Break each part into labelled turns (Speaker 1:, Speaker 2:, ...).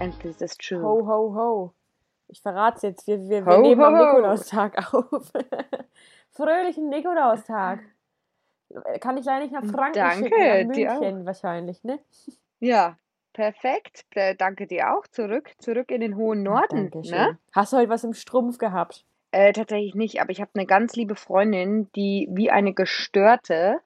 Speaker 1: And this is true.
Speaker 2: Ho, ho, ho. Ich verrate es jetzt. Wir, wir, wir
Speaker 1: Ho,
Speaker 2: nehmen
Speaker 1: ho,
Speaker 2: am
Speaker 1: ho.
Speaker 2: Nikolaustag auf. Fröhlichen Nikolaustag. Kann ich leider nicht nach Franken
Speaker 1: Danke,
Speaker 2: schicken, nach
Speaker 1: dir auch.
Speaker 2: München wahrscheinlich, ne?
Speaker 1: Ja, perfekt. Äh, Danke dir auch. Zurück, zurück in den hohen Norden.
Speaker 2: Dankeschön.
Speaker 1: Ne?
Speaker 2: Hast du heute was im Strumpf gehabt?
Speaker 1: Äh, tatsächlich nicht, aber ich habe eine ganz liebe Freundin, die wie eine Gestörte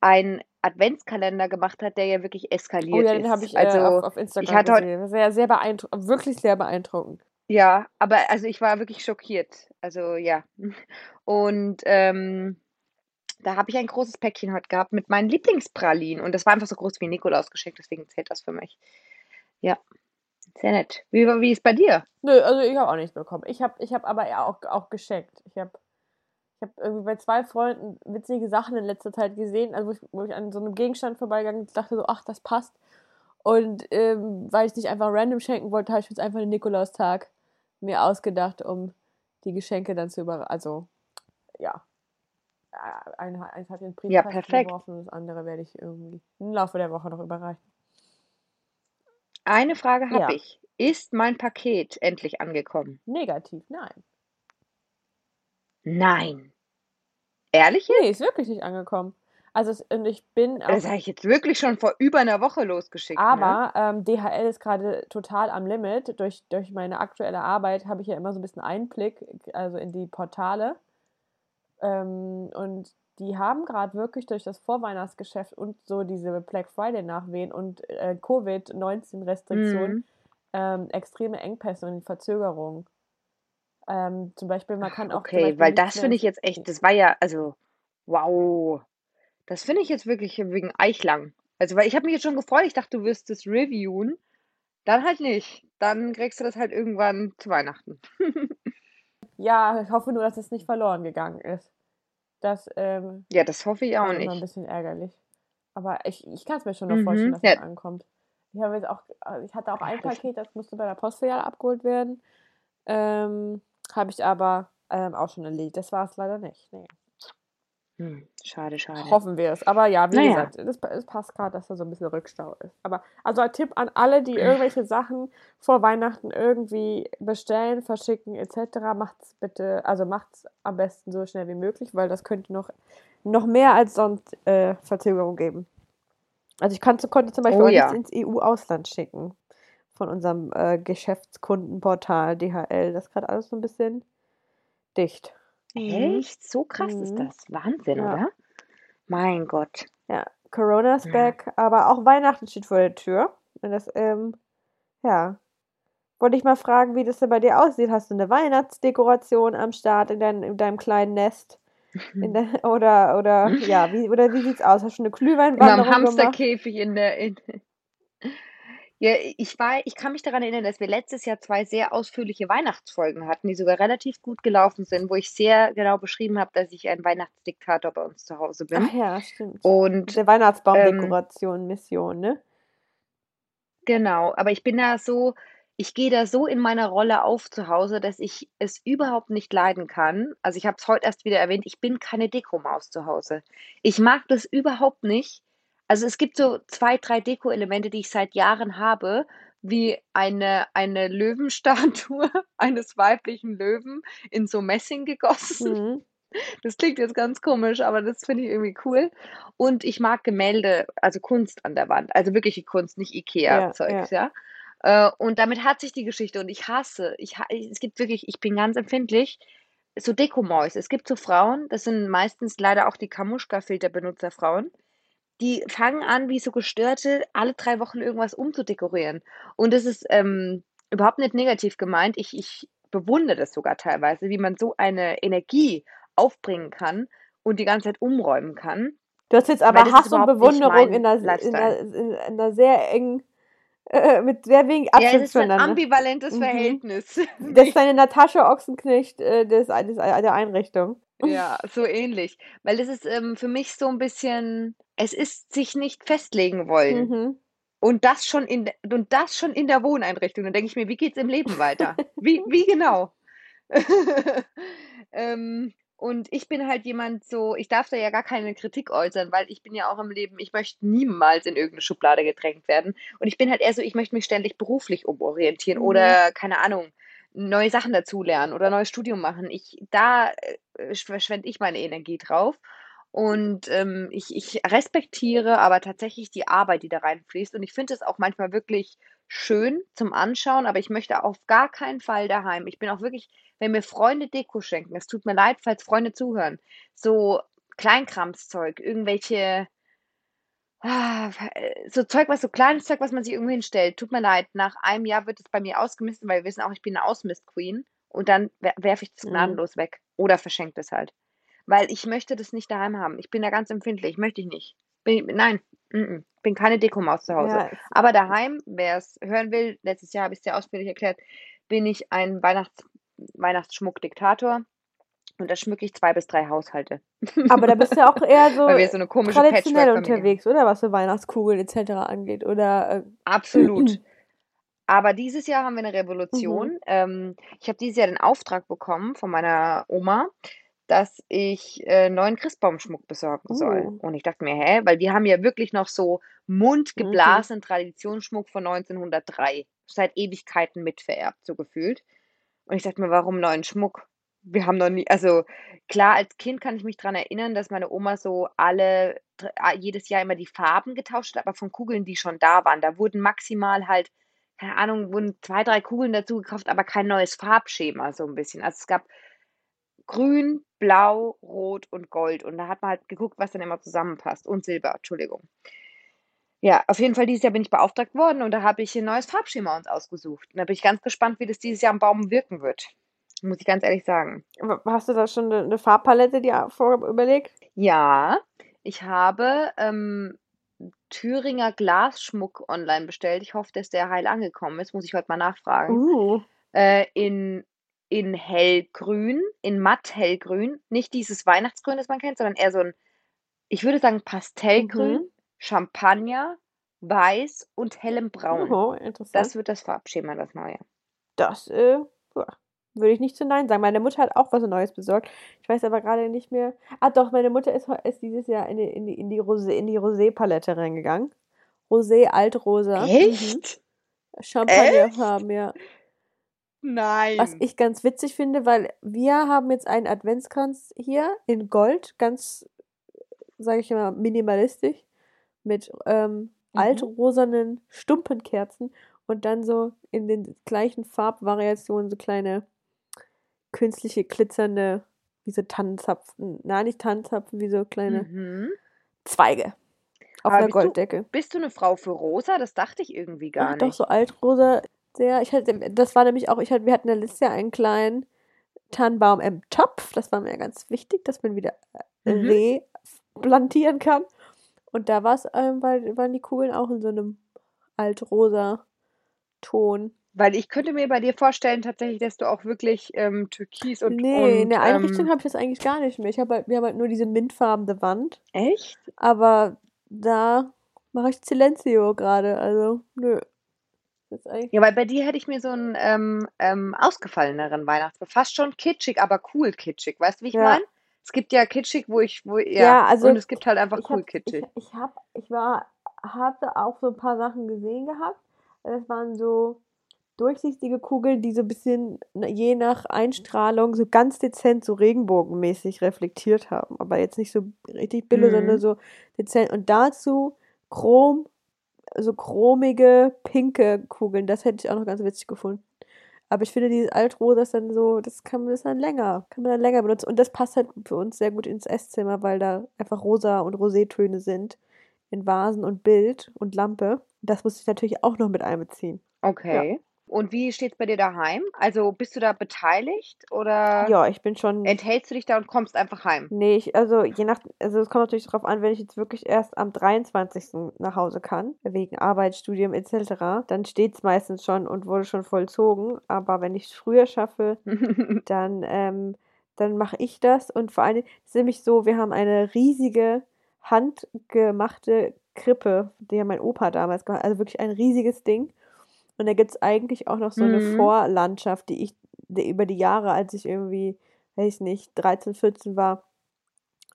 Speaker 1: einen Adventskalender gemacht hat, der ja wirklich
Speaker 2: Oh
Speaker 1: eskaliert
Speaker 2: ja,
Speaker 1: ist.
Speaker 2: den habe ich äh,
Speaker 1: also,
Speaker 2: auf, auf Instagram
Speaker 1: hatte heute-
Speaker 2: gesehen. Sehr, sehr beeindruckend. Wirklich sehr beeindruckend.
Speaker 1: ja, aber also ich war wirklich schockiert. Also ja. Und ähm, da habe ich ein großes Päckchen heute gehabt mit meinen Lieblingspralinen. Und das war einfach so groß wie Nikolaus geschenkt, deswegen zählt das für mich. Ja, sehr nett. Wie, wie ist bei dir?
Speaker 2: Nö, also ich habe auch nichts bekommen. Ich habe ich hab aber ja auch, auch geschenkt. Ich habe ich hab irgendwie bei zwei Freunden witzige Sachen in letzter Zeit gesehen, also wo ich, wo ich an so einem Gegenstand vorbeigegangen bin, dachte so, ach, das passt. Und ähm, weil ich nicht einfach random schenken wollte, habe ich jetzt einfach den Nikolaustag mir ausgedacht, um die Geschenke dann zu über... Also, ja. Ein, eins hat in den
Speaker 1: Ja,
Speaker 2: Briefkasten
Speaker 1: perfekt.
Speaker 2: geworfen und das andere werde ich irgendwie im Laufe der Woche noch überreichen.
Speaker 1: Eine Frage habe
Speaker 2: Ja.
Speaker 1: ich. Ist mein Paket endlich angekommen?
Speaker 2: Negativ, nein.
Speaker 1: Nein. Ehrlich jetzt?
Speaker 2: Nee, ist wirklich nicht angekommen. Also es, und ich bin
Speaker 1: Das
Speaker 2: auch,
Speaker 1: habe ich jetzt wirklich schon vor über einer Woche losgeschickt. Ne?
Speaker 2: aber ähm, DHL ist gerade total am Limit. Durch, durch meine aktuelle Arbeit habe ich ja immer so ein bisschen Einblick, also in die Portale. Ähm, und die haben gerade wirklich durch das Vorweihnachtsgeschäft und so diese Black Friday Nachwehen und äh, Covid-19-Restriktionen
Speaker 1: Mhm.
Speaker 2: ähm, extreme Engpässe und Verzögerungen. Ähm, zum Beispiel, man kann auch
Speaker 1: Okay, weil das finde ich jetzt echt, das war ja, also, wow. Das finde ich jetzt wirklich wegen Eichlang. Also, weil ich habe mich jetzt schon gefreut, ich dachte, du wirst es reviewen. Dann halt nicht. Dann kriegst du das halt irgendwann zu Weihnachten.
Speaker 2: Ja, ich hoffe nur, dass es nicht verloren gegangen ist. Das ähm,
Speaker 1: Ja, das hoffe ich auch
Speaker 2: immer ein
Speaker 1: nicht.
Speaker 2: bisschen ärgerlich. Aber ich, ich kann es mir schon noch
Speaker 1: Mhm,
Speaker 2: vorstellen, dass
Speaker 1: ja.
Speaker 2: es ankommt. Ich habe jetzt auch, also ich hatte auch ein Paket, das musste bei der Postfiliale abgeholt werden. Ähm, habe ich aber ähm, auch schon erledigt. Das war es leider nicht. Nee.
Speaker 1: Hm, schade, schade.
Speaker 2: Hoffen wir es. Aber ja, wie
Speaker 1: Naja.
Speaker 2: gesagt, es, es passt gerade, dass da so ein bisschen Rückstau ist. Aber also ein Tipp an alle, die irgendwelche Sachen vor Weihnachten irgendwie bestellen, verschicken etc., macht's bitte, also macht's am besten so schnell wie möglich, weil das könnte noch, noch mehr als sonst äh, Verzögerung geben. Also ich kann, konnte zum Beispiel
Speaker 1: Oh ja.
Speaker 2: nichts ins EU-Ausland schicken von unserem äh, Geschäftskundenportal DHL. Das ist gerade alles so ein bisschen dicht. Mhm.
Speaker 1: Echt? So krass ist
Speaker 2: Mhm.
Speaker 1: das. Wahnsinn,
Speaker 2: Ja.
Speaker 1: oder? Mein Gott.
Speaker 2: Ja, Corona's
Speaker 1: Ja.
Speaker 2: back, aber auch Weihnachten steht vor der Tür. Und das, ähm, ja. Wollte ich mal fragen, wie das denn bei dir aussieht. Hast du eine Weihnachtsdekoration am Start in, dein, in deinem kleinen Nest? In der, oder, oder, ja, wie, oder wie sieht's aus? Hast du eine Glühweinwanderung gemacht?
Speaker 1: Hamsterkäfig in der. In ja, ich war, ich kann mich daran erinnern, dass wir letztes Jahr zwei sehr ausführliche Weihnachtsfolgen hatten, die sogar relativ gut gelaufen sind, wo ich sehr genau beschrieben habe, dass ich ein Weihnachtsdiktator bei uns zu Hause bin.
Speaker 2: Ach ja, stimmt.
Speaker 1: Und
Speaker 2: Der Weihnachtsbaumdekoration Mission, ne?
Speaker 1: Genau, aber ich bin da so, ich gehe da so in meiner Rolle auf zu Hause, dass ich es überhaupt nicht leiden kann. Also ich habe es heute erst wieder erwähnt, ich bin keine Dekomaus zu Hause. Ich mag das überhaupt nicht. Also es gibt so zwei, drei Deko-Elemente, die ich seit Jahren habe, wie eine, eine Löwenstatue eines weiblichen Löwen in so Messing gegossen.
Speaker 2: Mhm.
Speaker 1: Das klingt jetzt ganz komisch, aber das finde ich irgendwie cool. Und ich mag Gemälde, also Kunst an der Wand, also wirkliche Kunst, nicht
Speaker 2: Ja,
Speaker 1: IKEA-Zeugs, ja. Äh, und damit hat sich die Geschichte und ich hasse, ich, es gibt wirklich, ich bin ganz empfindlich, so Dekomäuse. Es gibt so Frauen, das sind meistens leider auch die Kamuschka-Filter-Benutzerfrauen, die fangen an, wie so Gestörte, alle drei Wochen irgendwas umzudekorieren. Und das ist ähm, überhaupt nicht negativ gemeint. Ich, ich bewundere das sogar teilweise, wie man so eine Energie aufbringen kann und die ganze Zeit umräumen kann.
Speaker 2: Du hast jetzt aber Hass und Bewunderung in einer, in einer, in einer sehr engen, äh, mit sehr wenig
Speaker 1: Ja,
Speaker 2: Abstand
Speaker 1: es ist ein ambivalentes
Speaker 2: Mhm.
Speaker 1: Verhältnis.
Speaker 2: Das ist deine Natascha Ochsenknecht äh, des, des, der Einrichtung.
Speaker 1: Ja, so ähnlich. Weil das ist ähm, für mich so ein bisschen, es ist sich nicht festlegen wollen.
Speaker 2: Mhm.
Speaker 1: Und das schon in, und das schon in der Wohneinrichtung. Dann denke ich mir, wie geht's im Leben weiter? Wie, wie genau? ähm, Und ich bin halt jemand so, ich darf da ja gar keine Kritik äußern, weil ich bin ja auch im Leben, ich möchte niemals in irgendeine Schublade gedrängt werden. Und ich bin halt eher so, ich möchte mich ständig beruflich umorientieren
Speaker 2: Mhm.
Speaker 1: oder, keine Ahnung, neue Sachen dazulernen oder neues Studium machen. Ich, da äh, verschwende ich meine Energie drauf. Und ähm, ich, ich respektiere aber tatsächlich die Arbeit, die da reinfließt. Und ich finde es auch manchmal wirklich schön zum Anschauen, aber ich möchte auf gar keinen Fall daheim. Ich bin auch wirklich, wenn mir Freunde Deko schenken, es tut mir leid, falls Freunde zuhören, so Kleinkramszeug, irgendwelche, ah, so Zeug, was so kleines Zeug, was man sich irgendwo hinstellt. Tut mir leid, nach einem Jahr wird es bei mir ausgemistet, weil wir wissen auch, ich bin eine Ausmist-Queen. Und dann wer- werfe ich das
Speaker 2: Mhm.
Speaker 1: gnadenlos weg oder verschenke es halt. Weil ich möchte das nicht daheim haben. Ich bin da ganz empfindlich, möchte ich nicht. Bin, nein, mm -mm. bin keine Dekomaus zu Hause.
Speaker 2: Ja,
Speaker 1: Aber daheim, wer es hören will, letztes Jahr habe ich es sehr ausführlich erklärt, bin ich ein Weihnachts Weihnachtsschmuck-Diktator. Und da schmücke ich zwei bis drei Haushalte.
Speaker 2: aber da bist du ja auch eher so
Speaker 1: Weil wir so eine komische
Speaker 2: traditionell unterwegs, oder? Was so Weihnachtskugeln etc. angeht. Oder äh,
Speaker 1: Absolut. Aber dieses Jahr haben wir eine
Speaker 2: Mhm.
Speaker 1: Revolution. Ähm, ich habe dieses Jahr den Auftrag bekommen von meiner Oma, dass ich äh, neuen Christbaumschmuck besorgen soll.
Speaker 2: Uh.
Speaker 1: Und ich dachte mir, hä? Weil die haben ja wirklich noch so
Speaker 2: Mhm.
Speaker 1: mundgeblasenen Traditionsschmuck von 1903. Seit Ewigkeiten mitvererbt, so gefühlt. Und ich dachte mir, warum neuen Schmuck? Wir haben noch nie, also klar, als Kind kann ich mich daran erinnern, dass meine Oma so alle, ah, jedes Jahr immer die Farben getauscht hat, aber von Kugeln, die schon da waren. Da wurden maximal halt, keine Ahnung, wurden zwei, drei Kugeln dazu gekauft, aber kein neues Farbschema, so ein bisschen. Also es gab grün, blau, rot und gold. Und da hat man halt geguckt, was dann immer zusammenpasst. Und Silber, Entschuldigung. Ja, auf jeden Fall dieses Jahr bin ich beauftragt worden und da habe ich ein neues Farbschema uns ausgesucht. Und da bin ich ganz gespannt, wie das dieses Jahr am Baum wirken wird. Muss ich ganz ehrlich sagen.
Speaker 2: hast du da schon eine, Farbpalette dir vor überlegt?
Speaker 1: Ja, ich habe ähm, Thüringer Glasschmuck online bestellt. Ich hoffe, dass der heil angekommen ist. Muss ich heute mal nachfragen.
Speaker 2: Uh.
Speaker 1: Äh, in, in hellgrün, in matt hellgrün. Nicht dieses Weihnachtsgrün, das man kennt, sondern eher so ein, ich würde sagen, Pastellgrün,
Speaker 2: Mhm.
Speaker 1: Champagner, Weiß und hellem Braun.
Speaker 2: Oh, interessant.
Speaker 1: Das wird das Farbschema, das neue.
Speaker 2: Das, äh, ja, würde ich nicht zu Nein sagen. Meine Mutter hat auch was Neues besorgt. Ich weiß aber gerade nicht mehr. Ah, doch, meine Mutter ist, ist dieses Jahr in die, in die, in die Rosé, in die Rosé-Palette reingegangen. Rosé, Altrosa. Mhm.
Speaker 1: Echt?
Speaker 2: Champagnerfarben, ja.
Speaker 1: Nein.
Speaker 2: Was ich ganz witzig finde, weil wir haben jetzt einen Adventskranz hier in Gold, ganz, sage ich mal, minimalistisch, mit ähm,
Speaker 1: Mhm.
Speaker 2: altrosanen Stumpenkerzen und dann so in den gleichen Farbvariationen so kleine künstliche glitzernde, wie so Tannenzapfen, nein, nicht Tannenzapfen, wie so kleine
Speaker 1: Mhm.
Speaker 2: Zweige auf
Speaker 1: Aber
Speaker 2: einer
Speaker 1: bist du-
Speaker 2: Golddecke.
Speaker 1: Bist du eine Frau für rosa? Das dachte ich irgendwie gar
Speaker 2: Ach,
Speaker 1: nicht.
Speaker 2: doch, so altrosa. Sehr, ich hatte, das war nämlich auch, ich hatte, wir hatten ja letztes Jahr einen kleinen Tannenbaum im Topf. Das war mir ganz wichtig, dass man wieder äh,
Speaker 1: Mhm.
Speaker 2: replantieren kann. Und da war es, ähm, weil, waren die Kugeln auch in so einem altrosa Ton.
Speaker 1: Weil ich könnte mir bei dir vorstellen, tatsächlich, dass du auch wirklich ähm, Türkis und,
Speaker 2: nee, in
Speaker 1: und
Speaker 2: der Einrichtung
Speaker 1: ähm,
Speaker 2: habe ich das eigentlich gar nicht mehr. Ich habe halt, wir haben halt nur diese mintfarbene Wand.
Speaker 1: echt?
Speaker 2: Aber da mache ich Silencio gerade. Also, nö. Das ist eigentlich.
Speaker 1: Ja, weil bei dir hätte ich mir so einen ähm, ähm, ausgefalleneren Weihnachtsbaum, fast schon kitschig, aber cool kitschig. Weißt du, wie ich
Speaker 2: Ja.
Speaker 1: meine? Es gibt ja kitschig, wo ich, wo, ja,
Speaker 2: Ja, also
Speaker 1: und es gibt halt einfach cool
Speaker 2: hab,
Speaker 1: kitschig.
Speaker 2: Ich, ich hab, ich war, hatte auch so ein paar Sachen gesehen gehabt. Das waren so durchsichtige Kugeln, die so ein bisschen na, je nach Einstrahlung so ganz dezent so regenbogenmäßig reflektiert haben. Aber jetzt nicht so richtig billig,
Speaker 1: Mhm.
Speaker 2: sondern so dezent. Und dazu Chrom, so chromige, pinke Kugeln. Das hätte ich auch noch ganz witzig gefunden. Aber ich finde, dieses Altrosa ist dann so, das kann man das dann länger, kann man dann länger benutzen. Und das passt halt für uns sehr gut ins Esszimmer, weil da einfach rosa und Rosétöne sind in Vasen und Bild und Lampe. Das muss ich natürlich auch noch mit einbeziehen.
Speaker 1: Okay. Und wie steht's bei dir daheim? Also bist du da beteiligt oder
Speaker 2: Ja, ich bin schon.
Speaker 1: enthältst du dich da und kommst einfach heim?
Speaker 2: Nee, ich, also je nach, also es kommt natürlich darauf an, wenn ich jetzt wirklich erst am 23. nach Hause kann, wegen Arbeit, Studium etc., dann steht es meistens schon und wurde schon vollzogen. Aber wenn ich es früher schaffe, dann, ähm, dann mache ich das. Und vor allem, es ist nämlich so, wir haben eine riesige handgemachte Krippe, die hat mein Opa damals gemacht, also wirklich ein riesiges Ding. Und da gibt es eigentlich auch noch so eine
Speaker 1: Mhm.
Speaker 2: Vorlandschaft, die ich die über die Jahre, als ich irgendwie, weiß ich nicht, 13, 14 war,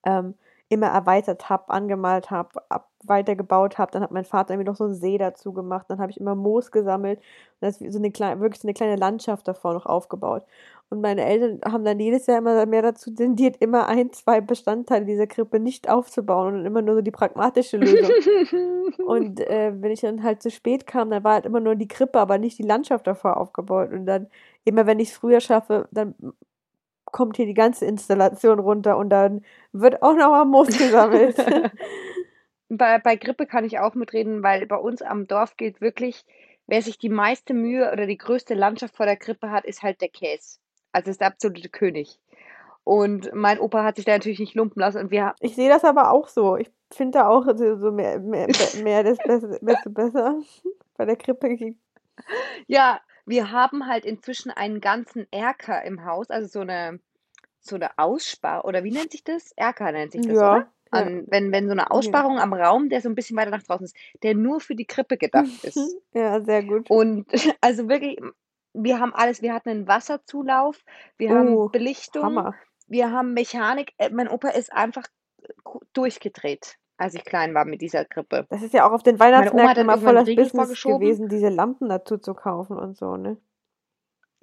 Speaker 2: ähm, immer erweitert habe, angemalt habe, ab, weitergebaut habe. Dann hat mein Vater irgendwie noch so einen See dazu gemacht. Dann habe ich immer Moos gesammelt. Und das ist so eine kleine, wirklich so eine kleine Landschaft davor noch aufgebaut. Und meine Eltern haben dann jedes Jahr immer mehr dazu tendiert, immer ein, zwei Bestandteile dieser Krippe nicht aufzubauen und immer nur so die pragmatische Lösung. Und äh, wenn ich dann halt zu spät kam, dann war halt immer nur die Krippe, aber nicht die Landschaft davor aufgebaut. Und dann, immer wenn ich es früher schaffe, dann kommt hier die ganze Installation runter und dann wird auch noch mal Moos gesammelt.
Speaker 1: Bei, bei Grippe kann ich auch mitreden, weil bei uns am Dorf gilt wirklich, wer sich die meiste Mühe oder die größte Landschaft vor der Grippe hat, ist halt der Käse. Also ist der absolute König. Und mein Opa hat sich da natürlich nicht lumpen lassen und wir,
Speaker 2: ich sehe das aber auch so. Ich finde da auch so mehr, mehr, mehr das Beste, besser. Bei der Krippe geht
Speaker 1: ja, wir haben halt inzwischen einen ganzen Erker im Haus, also so eine, so eine Ausspar, oder wie nennt sich das? Erker nennt sich das,
Speaker 2: Ja,
Speaker 1: oder?
Speaker 2: ja.
Speaker 1: An, wenn, wenn so eine Aussparung am Raum, der so ein bisschen weiter nach draußen ist, der nur für die Krippe gedacht ist.
Speaker 2: Ja, sehr gut.
Speaker 1: Und also wirklich, wir haben alles. Wir hatten einen Wasserzulauf, wir
Speaker 2: Oh,
Speaker 1: haben Belichtung,
Speaker 2: Hammer.
Speaker 1: wir haben Mechanik. Äh, Mein Opa ist einfach ku- durchgedreht, als ich klein war mit dieser Grippe.
Speaker 2: Das ist ja auch auf den Weihnachtsmärkten immer
Speaker 1: irgendwann
Speaker 2: voll
Speaker 1: einen
Speaker 2: das
Speaker 1: Riegel
Speaker 2: Business gewesen, diese Lampen dazu zu kaufen und so, ne?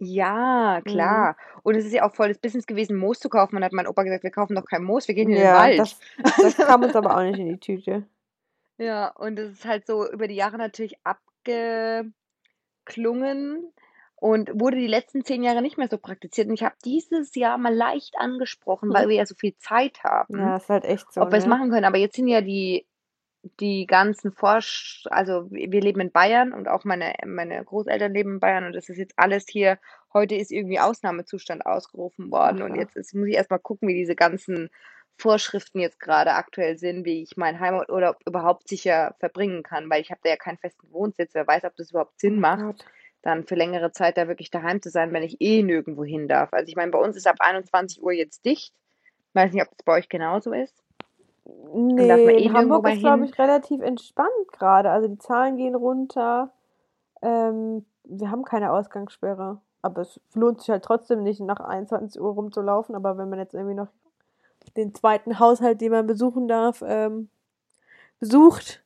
Speaker 1: Ja,
Speaker 2: Mhm.
Speaker 1: klar. Und es ist ja auch voll das Business gewesen, Moos zu kaufen. Und hat mein Opa gesagt, wir kaufen doch kein Moos, wir gehen in den
Speaker 2: Ja,
Speaker 1: Wald.
Speaker 2: das, das kam uns aber auch nicht in die Tüte.
Speaker 1: Ja, und das ist halt so über die Jahre natürlich abgeklungen und wurde die letzten zehn Jahre nicht mehr so praktiziert. Und ich habe dieses Jahr mal leicht angesprochen, weil
Speaker 2: Hm.
Speaker 1: wir ja so viel Zeit haben,
Speaker 2: Ja, ist halt echt so,
Speaker 1: ob wir es
Speaker 2: ne?
Speaker 1: machen können. Aber jetzt sind ja die, die ganzen Forsch, also wir leben in Bayern und auch meine, meine Großeltern leben in Bayern und das ist jetzt alles hier, heute ist irgendwie Ausnahmezustand ausgerufen worden
Speaker 2: Ach
Speaker 1: und
Speaker 2: ja.
Speaker 1: jetzt ist, muss ich erstmal gucken, wie diese ganzen Vorschriften jetzt gerade aktuell sind, wie ich meinen Heimaturlaub überhaupt sicher verbringen kann, weil ich habe da ja keinen festen Wohnsitz, wer weiß, ob das überhaupt Sinn
Speaker 2: Oh
Speaker 1: macht,
Speaker 2: Gott.
Speaker 1: Dann für längere Zeit da wirklich daheim zu sein, wenn ich eh nirgendwo hin darf. Also ich meine, bei uns ist ab 21 Uhr jetzt dicht. Weiß nicht, ob das bei euch genauso ist.
Speaker 2: Nee,
Speaker 1: eh
Speaker 2: in Hamburg ist, glaube ich, relativ entspannt gerade. Also die Zahlen gehen runter. Ähm, wir haben keine Ausgangssperre. Aber es lohnt sich halt trotzdem nicht, nach 21 Uhr rumzulaufen. Aber wenn man jetzt irgendwie noch den zweiten Haushalt, den man besuchen darf, ähm, besucht,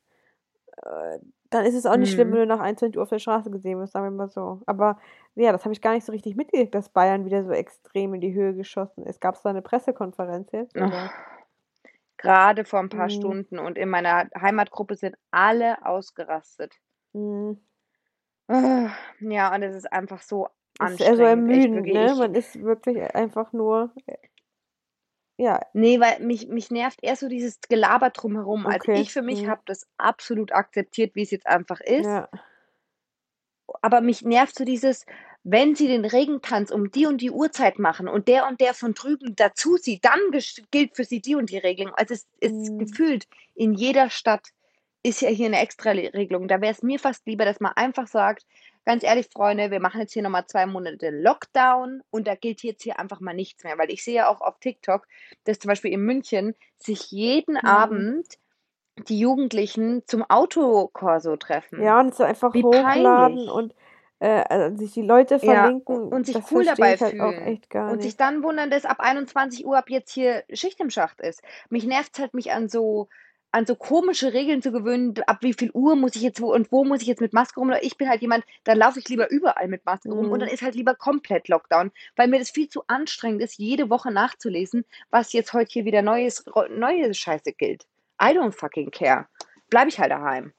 Speaker 2: äh, dann ist es auch nicht schlimm, wenn
Speaker 1: Mhm.
Speaker 2: du nach 21 Uhr auf der Straße gesehen wirst, sagen wir mal so. Aber ja, das habe ich gar nicht so richtig mitgekriegt, dass Bayern wieder so extrem in die Höhe geschossen ist. Gab es da eine Pressekonferenz jetzt?
Speaker 1: Gerade vor ein paar
Speaker 2: Mhm.
Speaker 1: Stunden und in meiner Heimatgruppe sind alle ausgerastet.
Speaker 2: Mhm.
Speaker 1: Ah, Ja, und es ist einfach so
Speaker 2: Das ist eher so
Speaker 1: anstrengend, echt
Speaker 2: ermüdend, ne? Man ist wirklich einfach nur, äh, ja,
Speaker 1: nee, weil mich, mich nervt eher so dieses Gelaber drumherum. Also
Speaker 2: okay.
Speaker 1: ich für mich
Speaker 2: Mhm.
Speaker 1: habe das absolut akzeptiert, wie es jetzt einfach ist.
Speaker 2: Ja.
Speaker 1: aber mich nervt so dieses, wenn sie den Regentanz um die und die Uhrzeit machen und der und der von drüben dazu sieht, dann gilt für sie die und die Regelung. Also es ist
Speaker 2: Mhm.
Speaker 1: gefühlt in jeder Stadt ist ja hier eine extra Regelung. Da wäre es mir fast lieber, dass man einfach sagt, ganz ehrlich, Freunde, wir machen jetzt hier nochmal zwei Monate Lockdown und da gilt jetzt hier einfach mal nichts mehr. Weil ich sehe ja auch auf TikTok, dass zum Beispiel in München sich jeden
Speaker 2: Mhm.
Speaker 1: Abend die Jugendlichen zum Autokorso treffen.
Speaker 2: Ja, und es einfach
Speaker 1: Wie
Speaker 2: hochladen
Speaker 1: peinlich.
Speaker 2: und äh, also sich die Leute
Speaker 1: Ja,
Speaker 2: verlinken,
Speaker 1: und sich cool dabei
Speaker 2: halt
Speaker 1: fühlen. Und sich dann wundern, dass ab 21 Uhr ab jetzt hier Schicht im Schacht ist. Mich nervt halt, mich an so, an so komische Regeln zu gewöhnen, ab wie viel Uhr muss ich jetzt wo und wo muss ich jetzt mit Maske rum. Ich bin halt jemand, dann laufe ich lieber überall mit Maske rum und dann
Speaker 2: Mhm.
Speaker 1: ist halt lieber komplett Lockdown, weil mir das viel zu anstrengend ist, jede Woche nachzulesen, was jetzt heute hier wieder neues, neue Scheiße gilt. I don't fucking care. Bleibe ich halt daheim.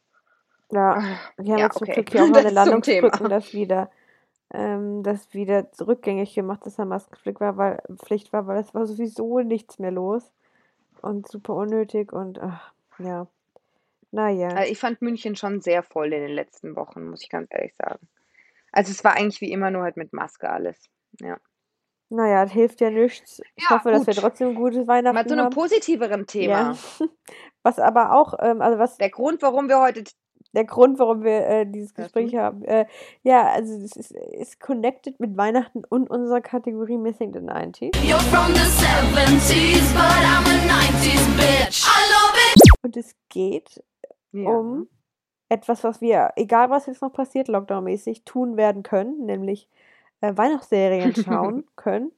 Speaker 2: Ja,
Speaker 1: Ah,
Speaker 2: wir haben
Speaker 1: Ja,
Speaker 2: jetzt zum
Speaker 1: okay.
Speaker 2: Glück hier auch mal eine
Speaker 1: zum.
Speaker 2: Landungsbrücken, das wieder, ähm, das wieder rückgängig gemacht, dass da Maskenpflicht war, weil Pflicht war, weil es war sowieso nichts mehr los und super unnötig und ach, ja, naja.
Speaker 1: Also ich fand München schon sehr voll in den letzten Wochen, muss ich ganz ehrlich sagen. Also es war eigentlich wie immer nur halt mit Maske alles. Ja.
Speaker 2: Naja, das hilft ja nichts. Ich
Speaker 1: Ja,
Speaker 2: hoffe, dass wir
Speaker 1: gut.
Speaker 2: trotzdem ein gutes
Speaker 1: Mal
Speaker 2: Weihnachten
Speaker 1: zu einem
Speaker 2: haben.
Speaker 1: positiveren
Speaker 2: Ja.
Speaker 1: Thema.
Speaker 2: Was aber auch, ähm, also was
Speaker 1: Der Grund, warum wir heute
Speaker 2: der Grund, warum wir äh, dieses Gespräch
Speaker 1: du?
Speaker 2: haben. Äh, ja, also es ist, ist connected mit Weihnachten und unserer Kategorie Missing the 90s.
Speaker 3: You're from the 70s, but I'm a 90s bitch. I love.
Speaker 2: Und es geht
Speaker 1: ja.
Speaker 2: um etwas, was wir, egal was jetzt noch passiert, Lockdown-mäßig, tun werden können, nämlich äh, Weihnachtsserien schauen können.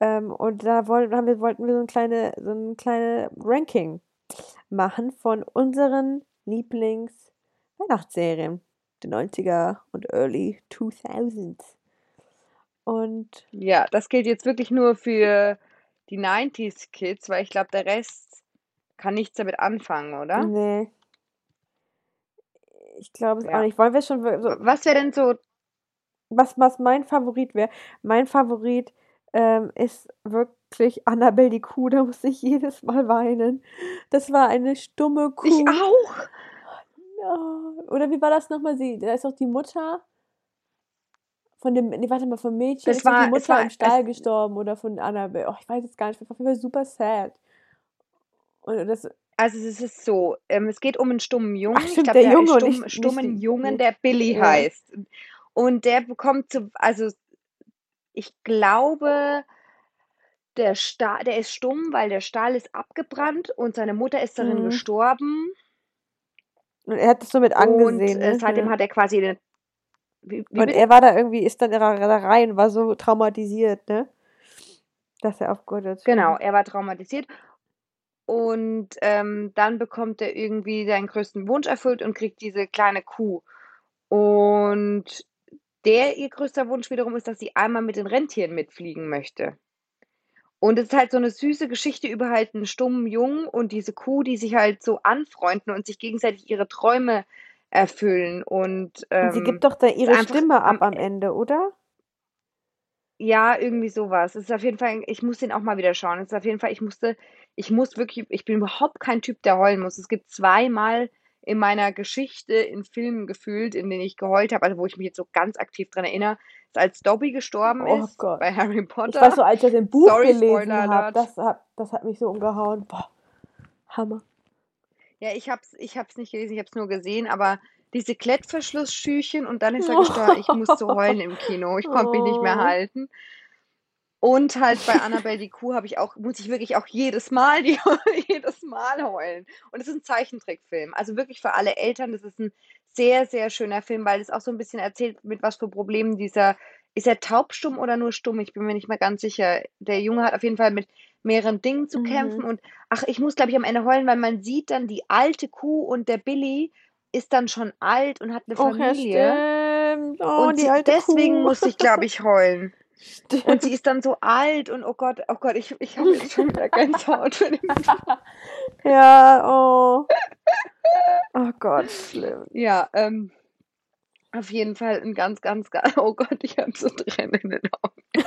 Speaker 2: Ähm, und da wollten, wir, wollten wir so ein kleine, so ein kleine Ranking machen von unseren Lieblings-Weihnachtsserien. Die 90er und Early 2000s. Und
Speaker 1: Ja, das gilt jetzt wirklich nur für die 90s Kids, weil ich glaube, der Rest kann nichts damit anfangen, oder?
Speaker 2: nee. Ich glaube es auch
Speaker 1: Ja.
Speaker 2: nicht. Wollen wir schon so,
Speaker 1: Was wäre denn so,
Speaker 2: was, was mein Favorit wäre? Mein Favorit ähm, ist wirklich Annabelle die Kuh. Da muss ich jedes Mal weinen. Das war eine stumme Kuh.
Speaker 1: ich auch?
Speaker 2: Ja. Oder wie war das nochmal? Sie, da ist doch die Mutter von dem, nee, warte mal, vom Mädchen
Speaker 1: Das
Speaker 2: ist
Speaker 1: war-
Speaker 2: die Mutter
Speaker 1: war-
Speaker 2: im Stall
Speaker 1: es-
Speaker 2: gestorben oder von Annabelle. Oh, ich weiß es gar nicht. Das war super sad. Das,
Speaker 1: Also es ist so, ähm, es geht um einen stummen Jungen.
Speaker 2: Ach,
Speaker 1: ich
Speaker 2: stimmt,
Speaker 1: glaube,
Speaker 2: der
Speaker 1: der
Speaker 2: Junge
Speaker 1: stumm,
Speaker 2: nicht- nicht
Speaker 1: stummen
Speaker 2: die-
Speaker 1: Jungen, der Billy
Speaker 2: Ja.
Speaker 1: heißt. Und der bekommt zu, also ich glaube, der Stall, der ist stumm, weil der Stall ist abgebrannt und seine Mutter ist darin
Speaker 2: Mhm.
Speaker 1: gestorben.
Speaker 2: und er hat es so mit angesehen.
Speaker 1: und äh,
Speaker 2: ne?
Speaker 1: seitdem
Speaker 2: ja.
Speaker 1: hat er quasi eine, wie, wie
Speaker 2: Und
Speaker 1: bitte?
Speaker 2: er war da irgendwie, ist dann da rein, und war so traumatisiert, ne? Dass er aufgehört hat.
Speaker 1: Genau, er war traumatisiert. Und ähm, dann bekommt er irgendwie seinen größten Wunsch erfüllt und kriegt diese kleine Kuh. Und der, ihr größter Wunsch wiederum ist, dass sie einmal mit den Rentieren mitfliegen möchte. Und es ist halt so eine süße Geschichte über halt einen stummen Jungen und diese Kuh, die sich halt so anfreunden und sich gegenseitig ihre Träume erfüllen. Und,
Speaker 2: Und sie
Speaker 1: ähm,
Speaker 2: gibt doch da ihre Stimme ab
Speaker 1: am
Speaker 2: am Ende, oder?
Speaker 1: Ja, irgendwie sowas. Es ist auf jeden Fall ich muss den auch mal wieder schauen. Es ist auf jeden Fall ich musste ich muss wirklich ich bin überhaupt kein Typ, der heulen muss. Es gibt zweimal in meiner Geschichte in Filmen gefühlt, in denen ich geheult habe, also wo ich mich jetzt so ganz aktiv dran erinnere, ist als Dobby gestorben
Speaker 2: Oh
Speaker 1: ist
Speaker 2: Gott.
Speaker 1: bei Harry
Speaker 2: Ich
Speaker 1: Potter.
Speaker 2: weiß so, als ich das im Buch
Speaker 1: Sorry,
Speaker 2: gelesen habe, das hat, das hat mich so umgehauen. Boah, Hammer.
Speaker 1: Ja, ich habe es ich habe es nicht gelesen, ich habe es nur gesehen, aber diese Klettverschlussschüchen und dann ist er gestorben. Ich musste heulen im Kino. Ich konnte mich nicht mehr
Speaker 2: Oh.
Speaker 1: halten. Und halt bei Annabelle die Kuh habe ich auch muss ich wirklich auch jedes Mal die jedes Mal heulen. Und es ist ein Zeichentrickfilm. Also wirklich für alle Eltern, das ist ein sehr, sehr schöner Film, weil es auch so ein bisschen erzählt, mit was für Problemen dieser ist er taubstumm oder nur stumm? Ich bin mir nicht mehr ganz sicher. Der Junge hat auf jeden Fall mit mehreren Dingen zu kämpfen
Speaker 2: Mhm.
Speaker 1: und ach, ich muss, glaube ich, am Ende heulen, weil man sieht dann die alte Kuh und der Billy ist dann schon alt und hat eine Familie.
Speaker 2: stimmt. Oh,
Speaker 1: Und deswegen
Speaker 2: Kuh.
Speaker 1: musste ich, glaube ich, heulen.
Speaker 2: Stimmt.
Speaker 1: Und sie ist dann so alt und oh Gott, oh Gott, ich, ich habe jetzt schon wieder Gänsehaut für den
Speaker 2: Ja, oh. Oh Gott, schlimm.
Speaker 1: Ja, ähm, auf jeden Fall ein ganz, ganz, ganz, oh Gott, ich habe so Tränen in den Augen.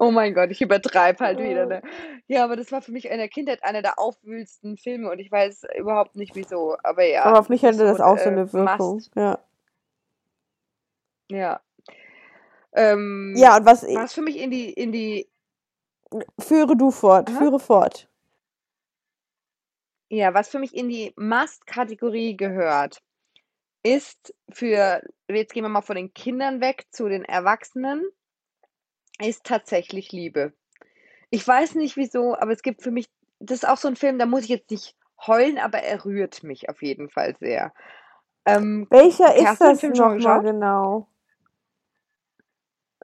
Speaker 1: Oh mein Gott, ich übertreibe halt wieder, ne? Ja, aber das war für mich in der Kindheit einer der aufwühlendsten Filme und ich weiß überhaupt nicht wieso, aber ja,
Speaker 2: Aber auf
Speaker 1: das
Speaker 2: mich
Speaker 1: ist
Speaker 2: hatte das
Speaker 1: so
Speaker 2: auch so
Speaker 1: äh,
Speaker 2: eine Wirkung.
Speaker 1: Must.
Speaker 2: Ja.
Speaker 1: Ja. Ähm,
Speaker 2: Ja, und was
Speaker 1: was für mich in die, in die,
Speaker 2: führe du fort,
Speaker 1: Aha.
Speaker 2: führe fort.
Speaker 1: ja, was für mich in die Must-Kategorie gehört, ist für, jetzt gehen wir mal von den Kindern weg zu den Erwachsenen, ist tatsächlich Liebe. Ich weiß nicht wieso, aber es gibt für mich, das ist auch so ein Film, da muss ich jetzt nicht heulen, aber er rührt mich auf jeden Fall sehr. Ähm,
Speaker 2: Welcher ist das nochmal genau?